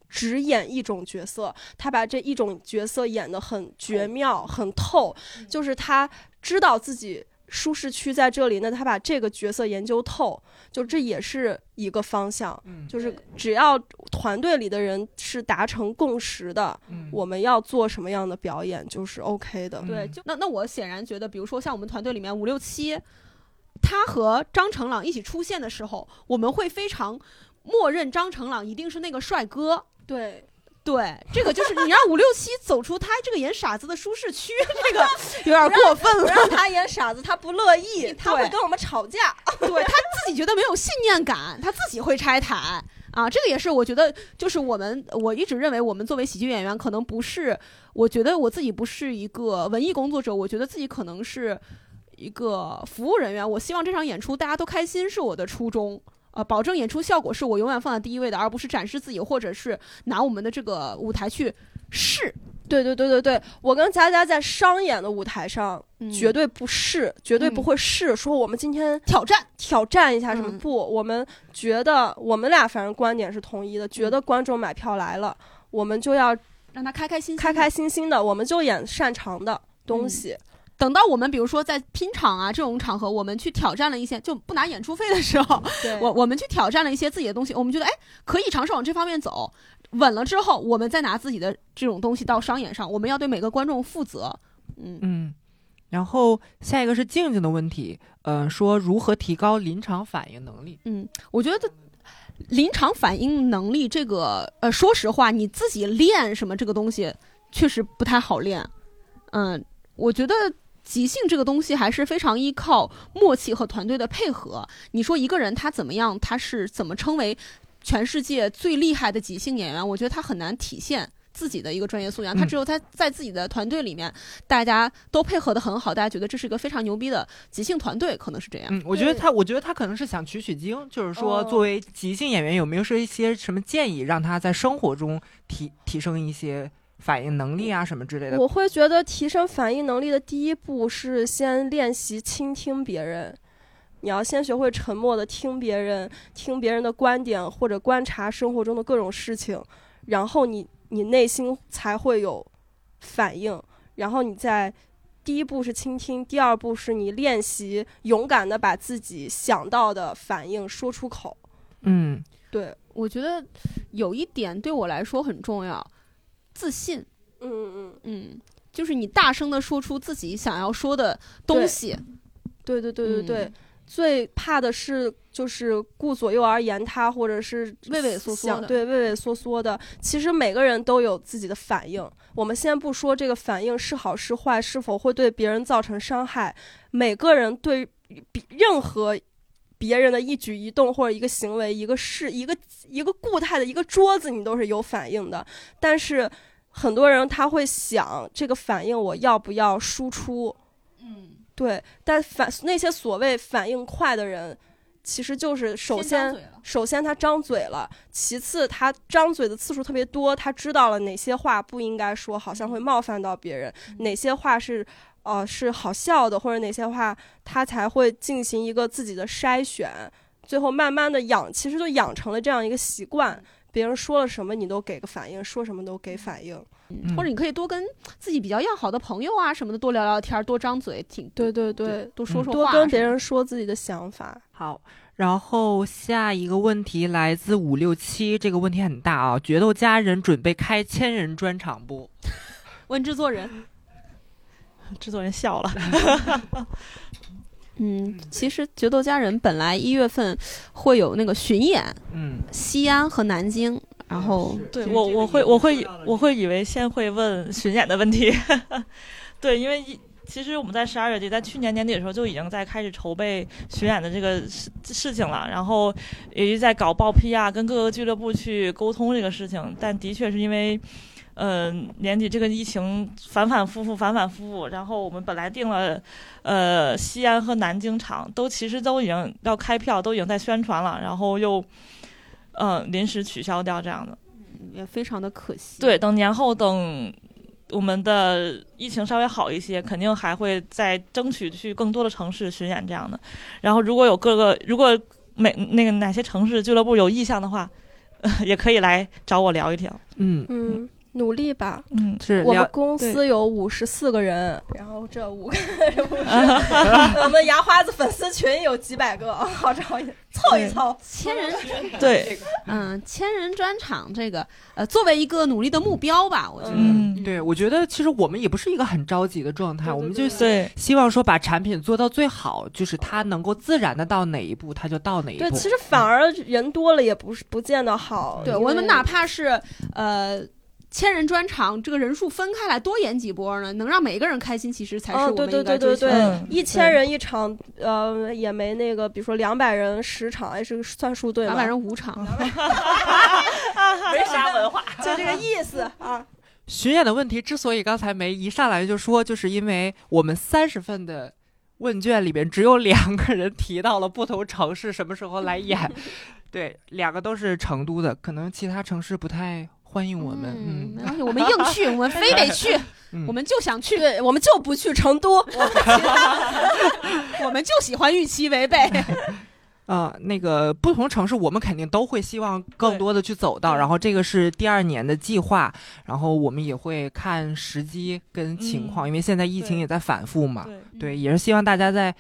只演一种角色，他把这一种角色演得很绝妙、很透，就是他知道自己舒适区在这里，那他把这个角色研究透，就这也是一个方向。就是只要团队里的人是达成共识的，我们要做什么样的表演就是 OK 的。
对，就那那我显然觉得，比如说像我们团队里面五六七，他和张成朗一起出现的时候，我们会非常默认张成朗一定是那个帅哥。
对，
对，这个就是你让五六七走出他这个演傻子的舒适区，这个有点过分了。
让他演傻子，他不乐意，他会跟我们吵架。
对他自己觉得没有信念感，他自己会拆台啊。这个也是我觉得，就是我们我一直认为，我们作为喜剧演员，可能不是，我觉得我自己不是一个文艺工作者，我觉得自己可能是一个服务人员。我希望这场演出大家都开心，是我的初衷。呃，保证演出效果是我永远放在第一位的，而不是展示自己，或者是拿我们的这个舞台去试。
对对对对对，我跟佳佳在商演的舞台上绝对不试，绝对不会试。说我们今天
挑战
挑战一下什么？不，我们觉得我们俩反正观点是统一的，觉得观众买票来了，我们就要
让他开开心心、
开开心心的，我们就演擅长的东西。
等到我们比如说在拼场啊这种场合，我们去挑战了一些就不拿演出费的时候，我我们去挑战了一些自己的东西，我们觉得哎可以尝试往这方面走，稳了之后，我们再拿自己的这种东西到商演上，我们要对每个观众负责。嗯
嗯，然后下一个是静静的问题，呃，说如何提高临场反应能力？
嗯，我觉得临场反应能力这个，呃，说实话，你自己练什么这个东西确实不太好练。嗯，我觉得。即兴这个东西还是非常依靠默契和团队的配合。你说一个人他怎么样，他是怎么称为全世界最厉害的即兴演员？我觉得他很难体现自己的一个专业素养。他只有他在自己的团队里面，大家都配合的很好，大家觉得这是一个非常牛逼的即兴团队，可能是这样。
嗯，我觉得他，我觉得他可能是想取取经，就是说作为即兴演员，有没有说一些什么建议，让他在生活中提提升一些。反应能力啊，什么之类的。
我会觉得提升反应能力的第一步是先练习倾听别人。你要先学会沉默的听别人，听别人的观点，或者观察生活中的各种事情，然后你你内心才会有反应。然后你在第一步是倾听，第二步是你练习勇敢的把自己想到的反应说出口。
嗯，
对，
我觉得有一点对我来说很重要。自信，
嗯嗯
嗯，就是你大声的说出自己想要说的东西。
对对对对对，
嗯
最怕的是就是顾左右而言他，或者是
畏畏缩缩的
对畏畏缩缩的。其实每个人都有自己的反应，我们先不说这个反应是好是坏，是否会对别人造成伤害，每个人对比任何。别人的一举一动或者一个行为、一个事、一个一个固态的一个桌子，你都是有反应的。但是很多人他会想，这个反应我要不要输出？
嗯，
对，但反那些所谓反应快的人，其实就是首先首先他张嘴了，其次他张嘴的次数特别多，他知道了哪些话不应该说，好像会冒犯到别人，哪些话是呃是好笑的，或者哪些话他才会进行一个自己的筛选，最后慢慢的养，其实就养成了这样一个习惯。别人说了什么，你都给个反应；说什么都给反应。
嗯
或者你可以多跟自己比较要好的朋友啊什么的多聊聊天，多张嘴，挺
对对对，
多说说
多，跟别人说自己的想法。
好，然后下一个问题来自五六七，这个问题很大啊。决斗家人准备开千人专场不？
问制作人。
制作人笑了。
嗯，其实《决斗家人》本来一月份会有那个巡演，
嗯，
西安和南京，然后
对我我会我会我会以为先会问巡演的问题，对，因为一其实我们在十二月底，在去年年底的时候就已经在开始筹备巡演的这个事事情了，然后也一直在搞报批啊，跟各个俱乐部去沟通这个事情，但的确是因为。嗯，年底这个疫情反反复复，反反复复，然后我们本来定了，呃，西安和南京场都其实都已经要开票，都已经在宣传了，然后又，呃、临时取消掉这样的。
也非常的可惜。
对，等年后等我们的疫情稍微好一些，肯定还会再争取去更多的城市巡演这样的。然后如果有各个如果每那个哪些城市俱乐部有意向的话，也可以来找我聊一聊。
嗯
嗯，努力吧。
嗯，
是
我们公司有五十四个人，然后这五个五十，我们牙花子粉丝群有几百个，好找一凑一凑。
千人，
对，
嗯，千人专场这个，呃，作为一个努力的目标吧，我觉得，
嗯，
对，我觉得其实我们也不是一个很着急的状态，
对对
我们就希望说把产品做到最好，就是它能够自然的到哪一步，它就到哪一步对，
其实反而人多了也不是不见得好。
对我们哪怕是呃。千人专场，这个人数分开来多演几波呢？能让每一个人开心，其实才是我
哦对
们应该追求
对对对
的。
嗯
一千人一场，呃，也没那个，比如说两百人十场，哎，是算数对吗？
两百人五场，
没啥文化。
就这个意思啊。
巡演的问题之所以刚才没一上来就说，就是因为我们三十份的问卷里边只有两个人提到了不同城市什么时候来演，对，两个都是成都的，可能其他城市不太欢迎我们。
嗯，没
嗯。
关系，我们硬去，我们非得去，
嗯。
我们就想去，
我们就不去成都。
我们就喜欢预期违背。
啊、那个不同城市，我们肯定都会希望更多的去走到，然后这个是第二年的计划，然后我们也会看时机跟情况，
嗯。
因为现在疫情也在反复嘛，
对
对，也是希望大家在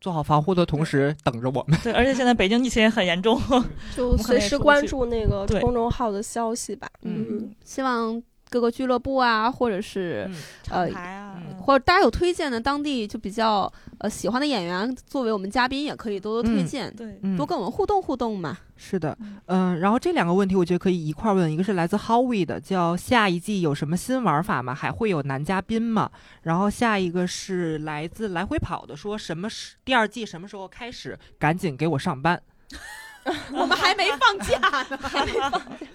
做好防护的同时等着我们。
对，而且现在北京疫情也很严重。
就随时关注那个公众号的消息吧。
嗯
嗯，
希望各个俱乐部啊，或者是、
嗯
呃
厂牌啊，
嗯
嗯
或者大家有推荐的当地就比较呃喜欢的演员，作为我们嘉宾也可以多多推
嗯
荐，
对，
嗯
多跟我们互动互动嘛。
是的
嗯，
嗯、然后这两个问题我觉得可以一块儿问，一个是来自 Howie 的，叫下一季有什么新玩法吗？还会有男嘉宾吗？然后下一个是来自来回跑的，说什么时第二季什么时候开始？赶紧给我上班。
我们还没放假呢，还没放假。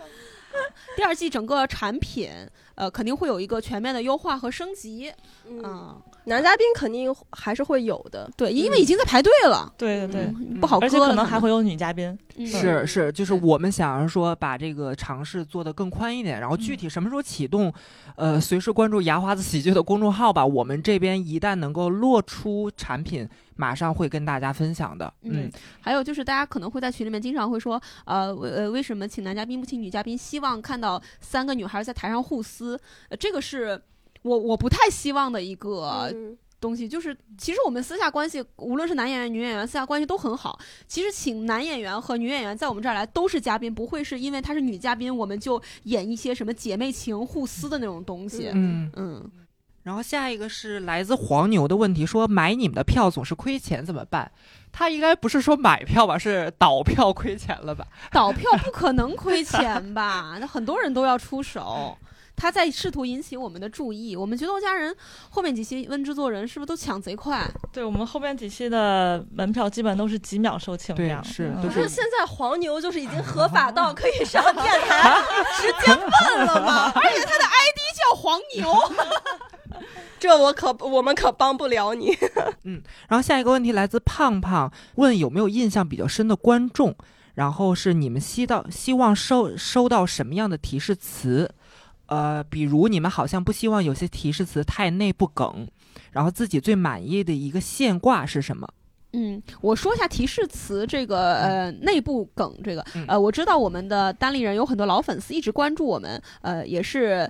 第二季整个产品，呃，肯定会有一个全面的优化和升级。
嗯，
嗯，
男嘉宾肯定还是会有的。
对，因为已经在排队了，
对对对，
嗯不好
而且可能还会有女嘉宾。
嗯
是是，就是我们想要说把这个尝试做得更宽一点，然后具体什么时候启动，呃，随时关注牙花子喜剧的公众号吧。我们这边一旦能够落出产品，马上会跟大家分享的。嗯，
还有就是，大家可能会在群里面经常会说，呃，为呃，为什么请男嘉宾不请女嘉宾？希望看到三个女孩在台上互撕，呃，这个是我我不太希望的一个
嗯
东西，就是其实我们私下关系，无论是男演员、女演员，私下关系都很好。其实请男演员和女演员在我们这儿来都是嘉宾，不会是因为她是女嘉宾，我们就演一些什么姐妹情、互撕的那种东西。
嗯
嗯。
然后下一个是来自黄牛的问题，说买你们的票总是亏钱怎么办？他应该不是说买票吧，是倒票亏钱了吧？
倒票不可能亏钱吧？那很多人都要出手。他在试图引起我们的注意。我们决斗家人后面几期问制作人是不是都抢贼快？
对我们后面几期的门票基本都是几秒售罄
对，是都
是。现在黄牛就是已经合法到可以上 电台直接问了吗？
而且他的 ID 叫黄牛，
这我可我们可帮不了你。
嗯，然后下一个问题来自胖胖，问有没有印象比较深的观众，然后是你们希到希望收收到什么样的提示词？呃，比如你们好像不希望有些提示词太内部梗，然后自己最满意的一个现挂是什么？
嗯，我说一下提示词这个呃内部梗这个呃，我知道我们的单立人有很多老粉丝一直关注我们，呃，也是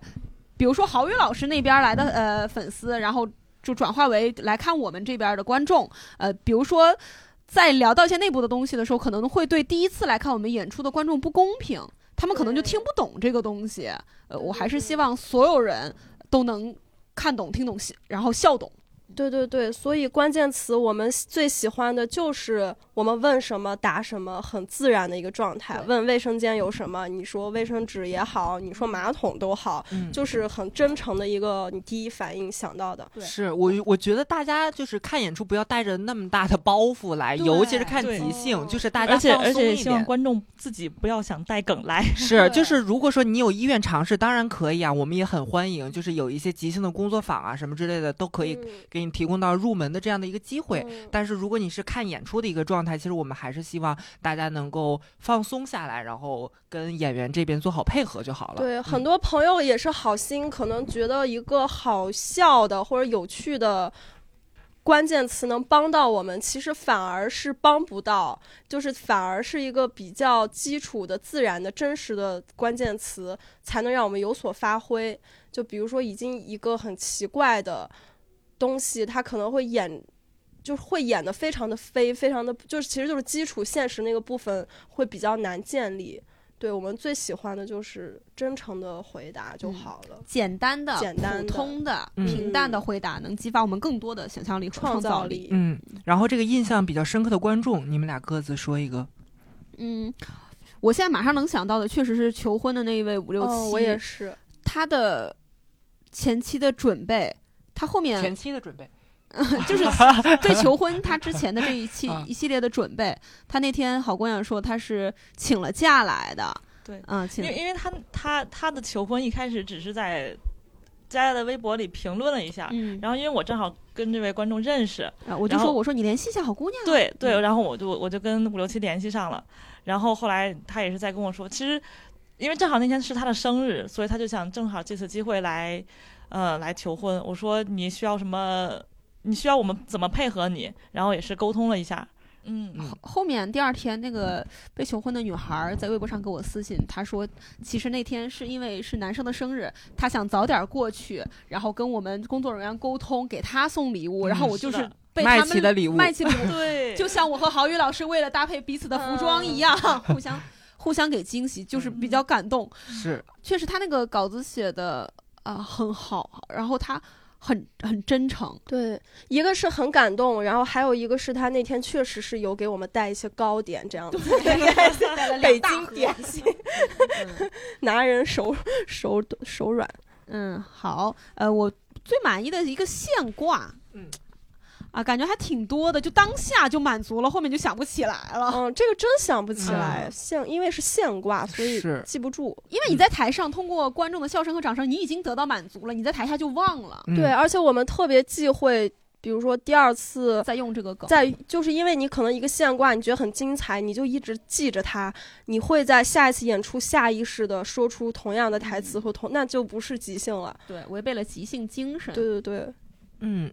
比如说郝宇老师那边来的呃粉丝，然后就转化为来看我们这边的观众，呃，比如说在聊到一些内部的东西的时候，可能会对第一次来看我们演出的观众不公平。他们可能就听不懂这个东西，呃，我还是希望所有人都能看懂、听懂、然后笑懂。
对对对，所以关键词我们最喜欢的就是我们问什么答什么，很自然的一个状态。问卫生间有什么，你说卫生纸也好，你说马桶都好，就是很真诚的一个你第一反应想到的。
是我我觉得大家就是看演出不要带着那么大的包袱来，尤其是看即兴，就是大家
而且而且希望观众自己不要想带梗来。
是，就是如果说你有意愿尝试，当然可以啊，我们也很欢迎。就是有一些即兴的工作坊啊什么之类的，都可以给你。提供到入门的这样的一个机会，但是如果你是看演出的一个状态，其实我们还是希望大家能够放松下来，然后跟演员这边做好配合就好了。
对，很多朋友也是好心，可能觉得一个好笑的或者有趣的关键词能帮到我们，其实反而是帮不到，就是反而是一个比较基础的、自然的、真实的关键词，才能让我们有所发挥。就比如说，已经一个很奇怪的。东西他可能会演，就是会演的非常的飞，非常的就是其实就是基础现实那个部分会比较难建立。对我们最喜欢的就是真诚的回答就好了，
简单的、
简单
普通的、平淡的回答能激发我们更多的想象力、创造力。
嗯，然后这个印象比较深刻的观众，你们俩各自说一个。
嗯，我现在马上能想到的确实是求婚的那一位五六七，
我也是
他的前期的准备。他后面
前期的准备，
就是 对求婚他之前的这一期一系列的准备。他那天好姑娘说他是请了假来的，
对，
嗯，
因为因为他他他的求婚一开始只是在佳佳的微博里评论了一下，
嗯，
然后因为我正好跟这位观众认识，
我就说我说你联系一下好姑娘，
对对，然后我就我就跟五六七联系上了，然后后来他也是在跟我说，其实因为正好那天是他的生日，所以他就想正好借此机会来。呃，来求婚。我说你需要什么？你需要我们怎么配合你？然后也是沟通了一下。嗯，
后后面第二天那个被求婚的女孩在微博上给我私信，她说其实那天是因为是男生的生日，她想早点过去，然后跟我们工作人员沟通，给他送礼物。然后我就是被他们
的礼物，
卖起礼物，
对，
就像我和郝宇老师为了搭配彼此的服装一样，互相互相给惊喜，就是比较感动。
是，
确实他那个稿子写的。啊，很好，然后他很很真诚，
对，一个是很感动，然后还有一个是他那天确实是有给我们带一些糕点这样子，北京点心，拿人手手手软，
嗯，好，呃，我最满意的一个现挂，嗯。啊，感觉还挺多的，就当下就满足了，后面就想不起来了。
嗯，这个真想不起来，现因为是现挂，所以记不住。
因为你在台上通过观众的笑声和掌声，你已经得到满足了，你在台下就忘了。
对，而且我们特别忌讳，比如说第二次
再用这个梗，
在就是因为你可能一个现挂，你觉得很精彩，你就一直记着它，你会在下一次演出下意识的说出同样的台词或同，那就不是即兴了。
对，违背了即兴精神。
对对对，
嗯。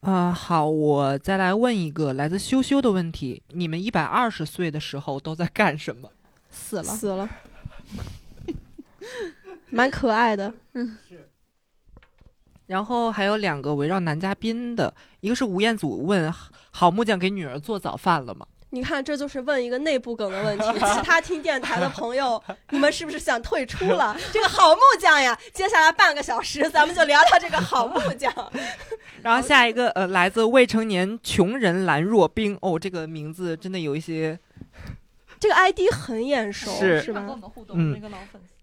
啊，好，我再来问一个来自羞羞的问题：你们一百二十岁的时候都在干什么？
死了，
死了，蛮可爱的。
嗯，
然后还有两个围绕男嘉宾的，一个是吴彦祖问好木匠给女儿做早饭了吗？
你看，这就是问一个内部梗的问题。其他听电台的朋友，你们是不是想退出了？这个好木匠呀，接下来半个小时，咱们就聊聊这个好木匠。
然后下一个，呃，来自未成年穷人兰若冰。哦，这个名字真的有一些，
这个 ID 很眼熟，
是
是吧？
嗯，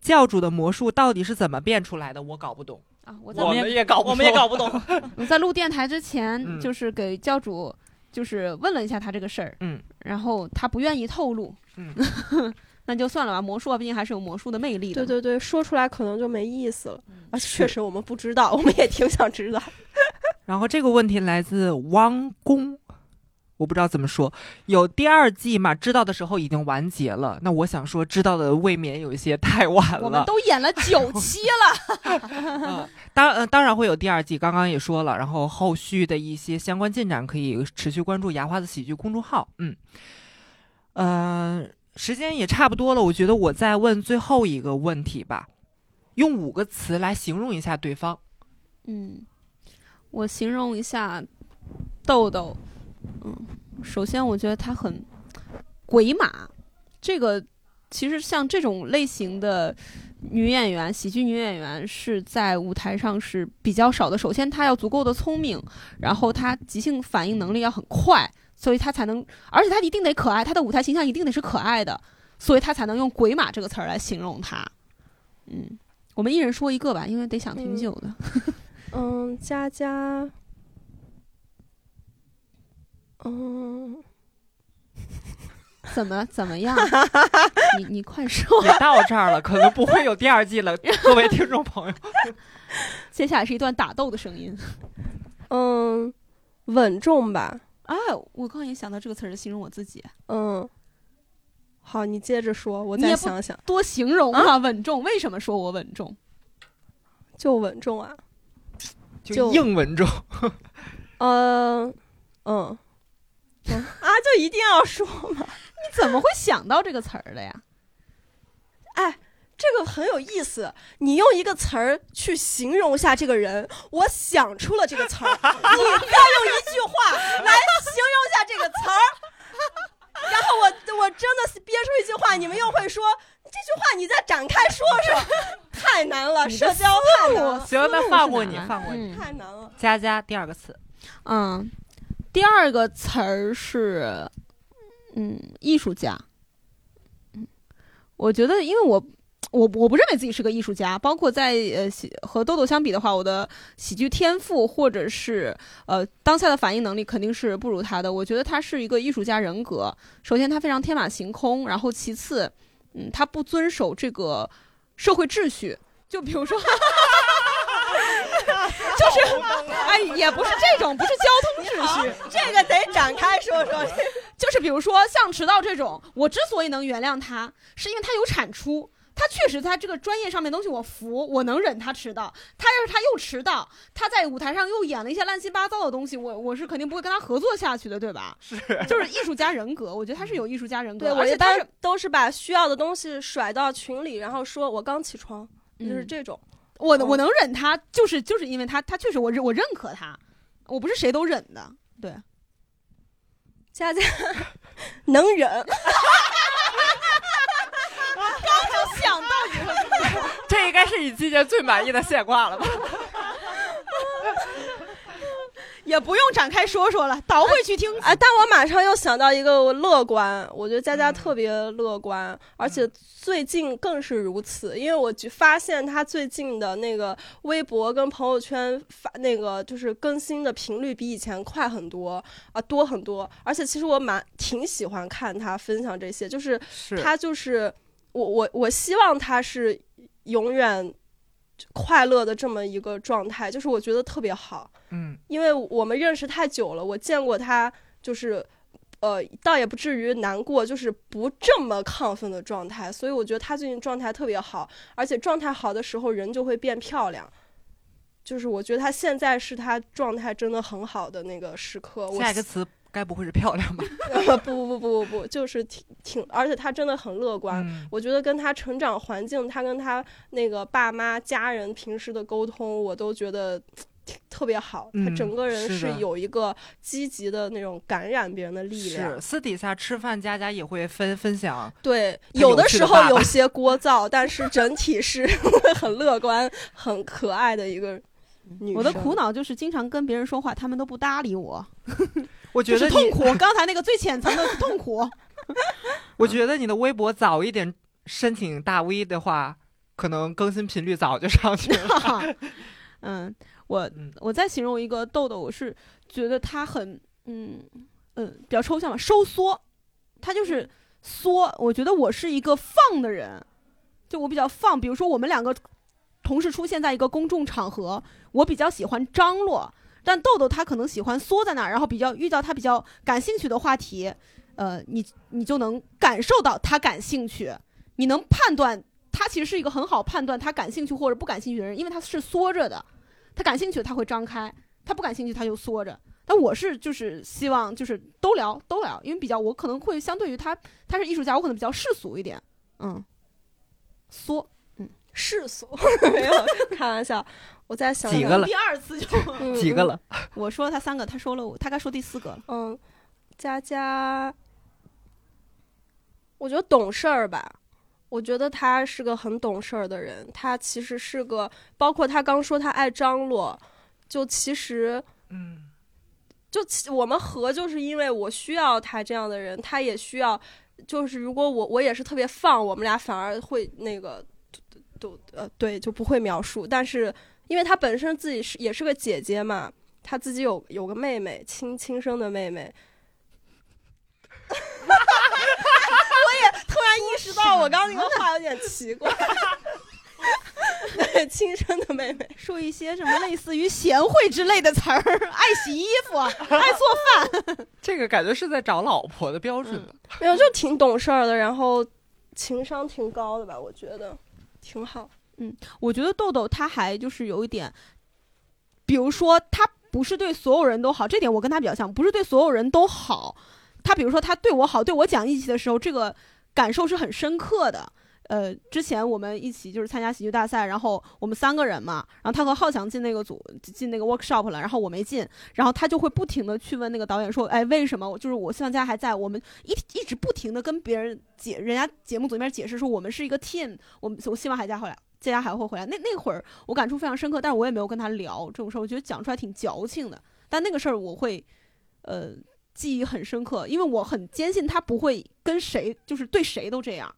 教主的魔术到底是怎么变出来的？我搞不懂
啊！
我
们
也搞，
我们也搞不懂。
我在录电台之前，就是给教主。就是问了一下他这个事儿，
嗯，
然后他不愿意透露，
嗯，
那就算了吧。魔术啊，毕竟还是有魔术的魅力
的。对对对，说出来可能就没意思了。而且确实我们不知道，我们也挺想知道。
然后这个问题来自汪公。我不知道怎么说，有第二季嘛？知道的时候已经完结了。那我想说，知道的未免有一些太晚了。
我们都演了九 期了。
当呃当然会有第二季，刚刚也说了。然后后续的一些相关进展可以持续关注牙花子喜剧公众号。嗯，呃，时间也差不多了，我觉得我再问最后一个问题吧，用五个词来形容一下对方。
嗯，我形容一下豆豆。嗯，首先我觉得他很鬼马，这个其实像这种类型的女演员，喜剧女演员是在舞台上是比较少的。首先她要足够的聪明，然后她即兴反应能力要很快，所以她才能，而且她一定得可爱，她的舞台形象一定得是可爱的，所以她才能用鬼马这个词儿来形容她。嗯，我们一人说一个吧，因为得想挺久的。
嗯，佳佳。嗯，
怎么怎么样？你你快说！
也到这儿了，可能不会有第二季了，各位听众朋友。
接下来是一段打斗的声音。
嗯，稳重吧？
哎，我刚也想到这个词儿形容我自己。
嗯，好，你接着说，我再想想。
多形容啊，稳重。为什么说我稳重？
就稳重啊，
就硬稳重。
嗯嗯嗯。啊，就一定要说吗？
你怎么会想到这个词儿的呀？
哎，这个很有意思。你用一个词儿去形容一下这个人，我想出了这个词儿，你再用一句话来形容一下这个词儿，然后我我真的憋出一句话，你们又会说这句话，你再展开说说，太难了，社交太难。
行，那放过你，放过你，
太难了。
佳佳，第二个词，
嗯。第二个词儿是，嗯，艺术家。嗯，我觉得，因为我我我不认为自己是个艺术家，包括在呃和豆豆相比的话，我的喜剧天赋或者是呃当下的反应能力肯定是不如他的。我觉得他是一个艺术家人格。首先，他非常天马行空，然后其次，嗯，他不遵守这个社会秩序。就比如说。就是，哎，也不是这种，不是交通秩序，
这个得展开说说。
就是比如说像迟到这种，我之所以能原谅他，是因为他有产出，他确实在这个专业上面东西我服，我能忍他迟到。他要是他又迟到，他在舞台上又演了一些乱七八糟的东西，我我是肯定不会跟他合作下去的，对吧？
是，
就是艺术家人格，我觉得他是有艺术家人格。
对，
而且
他
是
都是把需要的东西甩到群里，然后说我刚起床，就是这种。
我我能忍他，就是就是因为他他确实我认我认可他，我不是谁都忍的，对。
佳佳能忍，
我 刚就想到你了，
这应该是你今年最满意的现挂了吧？
也不用展开说说了，倒回去听。
哎，但我马上又想到一个乐观，我觉得佳佳特别乐观，而且最近更是如此。因为我发现他最近的那个微博跟朋友圈发那个就是更新的频率比以前快很多啊，多很多。而且其实我蛮挺喜欢看他分享这些，就是他就是我我我希望他是永远。快乐的这么一个状态，就是我觉得特别好，
嗯，
因为我们认识太久了，我见过他，就是，呃，倒也不至于难过，就是不这么亢奋的状态，所以我觉得他最近状态特别好，而且状态好的时候人就会变漂亮，就是我觉得他现在是他状态真的很好的那个时刻。
下一个词。该不会是漂亮吧？
不不不不不不，就是挺挺，而且他真的很乐观。我觉得跟他成长环境，他跟他那个爸妈家人平时的沟通，我都觉得特别好，
嗯
他整个人是有一个积极的那种感染别人的力量
是。私底下吃饭，佳佳也会分分享。
对，
他
有的时候有些 聒噪，但是整体是很乐观、很可爱的一个女生。
我的苦恼就是经常跟别人说话，他们都不搭理我，
我觉得
痛苦。刚才那个最浅层的痛苦。
我觉得你的微博早一点申请大 V 的话，可能更新频率早就上去了。
嗯，我
嗯
我再形容一个豆豆，我是觉得他很嗯嗯比较抽象嘛，收缩，他就是缩。我觉得我是一个放的人，就我比较放。比如说我们两个同时出现在一个公众场合，我比较喜欢张罗，但豆豆他可能喜欢缩在那儿，然后比较遇到他比较感兴趣的话题，呃，你你就能感受到他感兴趣，你能判断他其实是一个很好判断他感兴趣或者不感兴趣的人，因为他是缩着的，他感兴趣他会张开，他不感兴趣他就缩着。但我是就是希望就是都聊都聊，因为比较我可能会相对于他他是艺术家，我可能比较世俗一点，嗯，缩
世俗 没有开玩笑，我在想想
几个了
第二次就
嗯
几个了？
我说他三个，他说了我，他该说第四个了。
嗯，佳佳，我觉得懂事儿吧。我觉得他是个很懂事儿的人。他其实是个，包括他刚说他爱张罗，就其实
嗯，
就其我们和就是因为我需要他这样的人，他也需要。就是如果我我也是特别放，我们俩反而会那个都都呃对就不会描述。但是因为她本身自己是也是个姐姐嘛，她自己有有个妹妹，亲亲生的妹妹。我也突然意识到，我刚刚那个话有点奇怪。对，亲生的妹妹。
说一些什么类似于贤惠之类的词儿，爱洗衣服，爱做饭。
这个感觉是在找老婆的标准的。
没有，就挺懂事儿的，然后情商挺高的吧，我觉得挺好。
嗯我觉得豆豆他还就是有一点，比如说他不是对所有人都好，这点我跟他比较像，不是对所有人都好。他比如说他对我好，对我讲义气的时候，这个感受是很深刻的。呃，之前我们一起就是参加喜剧大赛，然后我们三个人嘛，然后他和浩翔进那个组进那个 workshop 了，然后我没进，然后他就会不停的去问那个导演说，哎，为什么？就是我希望大家还在，我们一一直不停的跟别人解，人家节目组那边解释说我们是一个 team，我们我希望还佳回来，佳佳还会回来。那那会儿我感触非常深刻，但是我也没有跟他聊这种事儿，我觉得讲出来挺矫情的。但那个事儿我会，呃，记忆很深刻，因为我很坚信他不会跟谁，就是对谁都这样。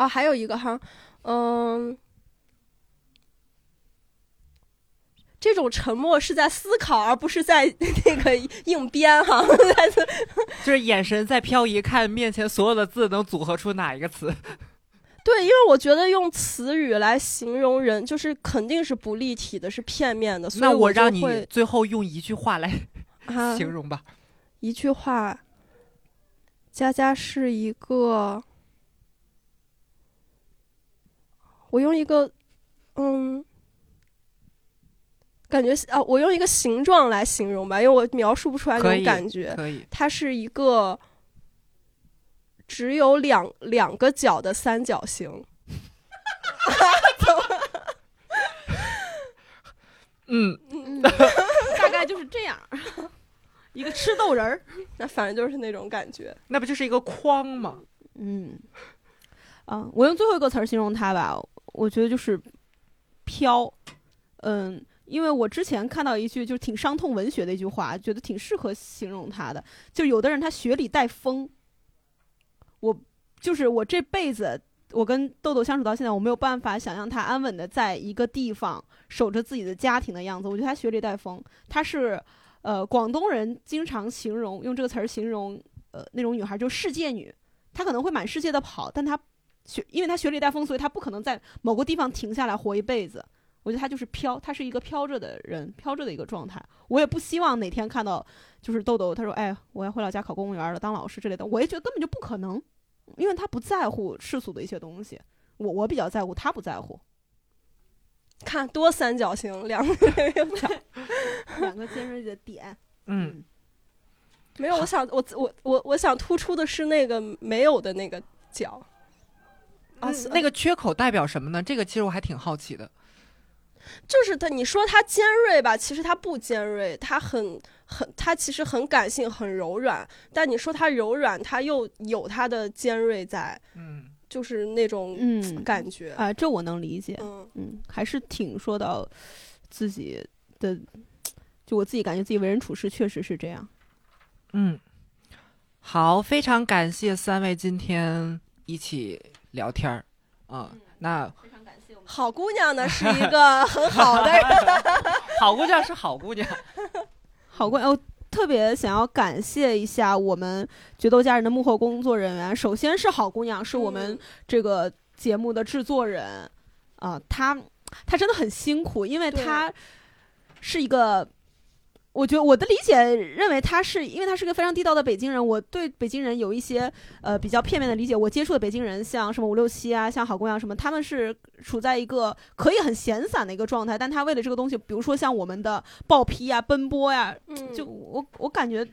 哦，还有一个哈，嗯，这种沉默是在思考，而不是在 那个硬编哈。
就是眼神在漂移，看面前所有的字能组合出哪一个词。
对，因为我觉得用词语来形容人，就是肯定是不立体的，是片面的。所以
那
我
让你最后用一句话来
啊，
形容吧。
一句话，佳佳是一个，我用一个，嗯，感觉啊，我用一个形状来形容吧，因为我描述不出来那种感觉。
可以，
它是一个只有两两个角的三角形。
嗯，
嗯，大概就是这样，一个吃豆人儿。
那反正就是那种感觉。
那不就是一个框吗？
嗯，啊，我用最后一个词儿形容它吧，我觉得就是飘。嗯，因为我之前看到一句就是挺伤痛文学的一句话，觉得挺适合形容他的。就有的人他学里带风，我就是我这辈子。我跟豆豆相处到现在，我没有办法想象他安稳的在一个地方守着自己的家庭的样子。我觉得他学里带风，他是，呃，广东人经常形容用这个词儿形容，呃，那种女孩就是世界女。她可能会满世界的跑，但她雪，因为他学里带风，所以他不可能在某个地方停下来活一辈子。我觉得他就是飘，他是一个飘着的人，飘着的一个状态。我也不希望哪天看到，就是豆豆，他说：“哎，我要回老家考公务员了，当老师之类的。”我也觉得根本就不可能，因为他不在乎世俗的一些东西。我我比较在乎，他不在乎。
看多三角形，两个
两个尖锐的点，
嗯，
没有。我想，我我我我想突出的是那个没有的那个角。啊
嗯那个缺口代表什么呢？这个其实我还挺好奇的。
就是他，你说它尖锐吧，其实它不尖锐，它很很，它其实很感性，很柔软。但你说它柔软，它又有它的尖锐在，
嗯，
就是那种
嗯
感觉。
啊，这我能理解。
嗯
嗯，还是挺说到自己的，就我自己感觉自己为人处事确实是这样。
嗯，好，非常感谢三位今天一起聊天儿，啊、那
好姑娘呢是一个 很好的人，
好姑娘是好姑娘，
好姑，我特别想要感谢一下我们决斗家人的幕后工作人员。首先是好姑娘，是我们
嗯。
这个节目的制作人。啊、她她真的很辛苦，因为她是一个。我觉得我的理解认为他是因为他是个非常地道的北京人，我对北京人有一些呃比较片面的理解。我接触的北京人，像什么五六七啊，像好姑娘什么，他们是处在一个可以很闲散的一个状态，但他为了这个东西，比如说像我们的报批啊、奔波呀、
嗯
就我我感觉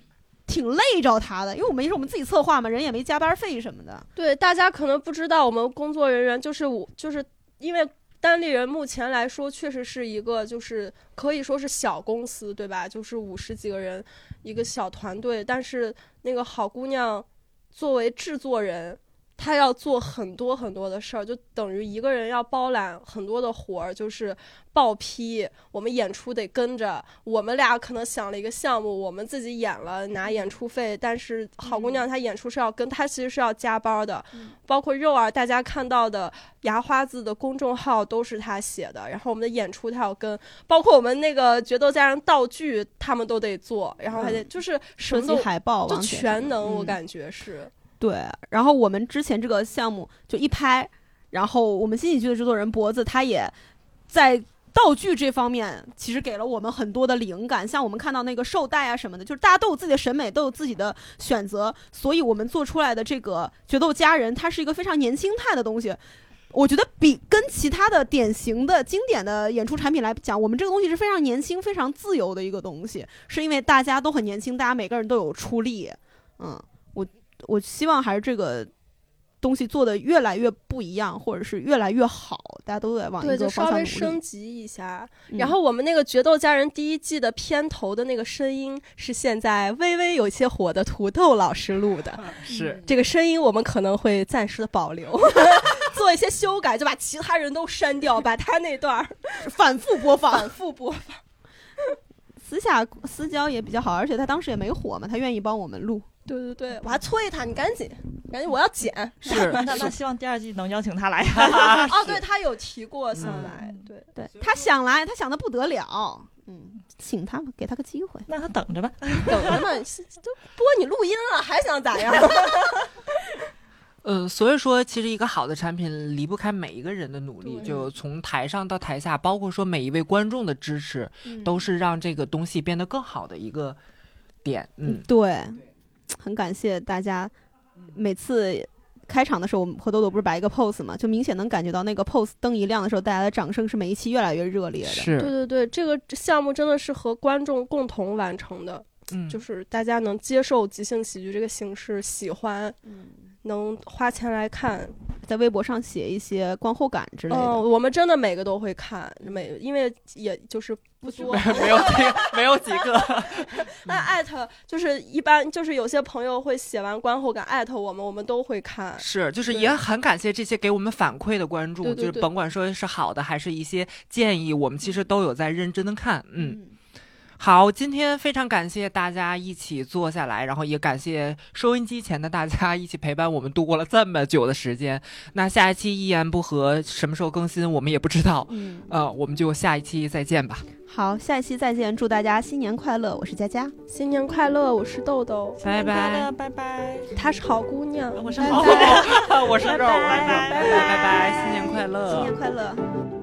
挺累着他的，因为我们也是我们自己策划嘛，人也没加班费什么的。
对大家可能不知道，我们工作人员就是我，就是因为单立人目前来说，确实是一个就是可以说是小公司，对吧？就是五十几个人一个小团队，但是那个好姑娘作为制作人。她要做很多很多的事儿，就等于一个人要包揽很多的活儿，就是报批，我们演出得跟着。我们俩可能想了一个项目，我们自己演了拿演出费，但是好姑娘她演出是要跟，她其实是要加班的。包括肉儿，大家看到的牙花子的公众号都是她写的，然后我们的演出她要跟，包括我们那个决斗家人道具他们都得做，然后还得就是什么都
海报，
就全能，我
嗯
感觉是。
对。然后我们之前这个项目就一拍，然后我们新喜剧的制作人脖子他也在。道具这方面其实给了我们很多的灵感，像我们看到那个绶带啊什么的，就是大家都有自己的审美，都有自己的选择，所以我们做出来的这个决斗家人，它是一个非常年轻态的东西。我觉得比跟其他的典型的经典的演出产品来讲，我们这个东西是非常年轻、非常自由的一个东西，是因为大家都很年轻，大家每个人都有出力。嗯，我我希望还是这个东西做的越来越不一样，或者是越来越好，大家都在往
对，
一
就稍微
个方向努力。
升级一下。
嗯
然后我们那个《决斗家人》第一季的片头的那个声音是现在微微有些火的土豆老师录的，
是
这个声音我们可能会暂时的保留，做一些修改，就把其他人都删掉，把他那段儿
反复播放，
反复播放。
私下私交也比较好，而且他当时也没火嘛，他愿意帮我们录。
对对对，我还催他，你赶紧，赶紧，我要剪。
是
那那希望第二季能邀请他来。
哦，对他有提过想来，对。
对他想来，他想的不得了。嗯，请他吧，给他个机会。
那他等着吧。
等着呢，都播你录音了，还想咋样？
呃，所以说，其实一个好的产品离不开每一个人的努力，就从台上到台下，包括说每一位观众的支持，
嗯
都是让这个东西变得更好的一个点。嗯，
对，很感谢大家。每次开场的时候，我们和豆豆不是摆一个 pose 嘛，就明显能感觉到那个 pose 灯一亮的时候，大家的掌声是每一期越来越热烈的。
是，
对对对，这个项目真的是和观众共同完成的，
嗯，
就是大家能接受即兴喜剧这个形式，喜欢，能花钱来看。
在微博上写一些观后感之类的。
嗯，我们真的每个都会看，每因为也就是不多。
没有几个，没有几个。
那艾特就是一般就是有些朋友会写完观后感艾特我们，我们都会看。
是，就是也很感谢这些给我们反馈的关注，
对对对
就是甭管说是好的还是一些建议，我们其实都有在认真的看。嗯，好，今天非常感谢大家一起坐下来，然后也感谢收音机前的大家一起陪伴我们度过了这么久的时间。那下一期一言不合什么时候更新，我们也不知道。
嗯，
呃，我们就下一期再见吧，
好，下一期再见，祝大家新年快乐！我是佳佳，
新年快乐，我是豆豆，
拜拜。
拜拜。
她是好姑娘，
我是
拜
好
拜
我是豆，
拜拜
拜拜拜拜，新年快乐，
新年快乐。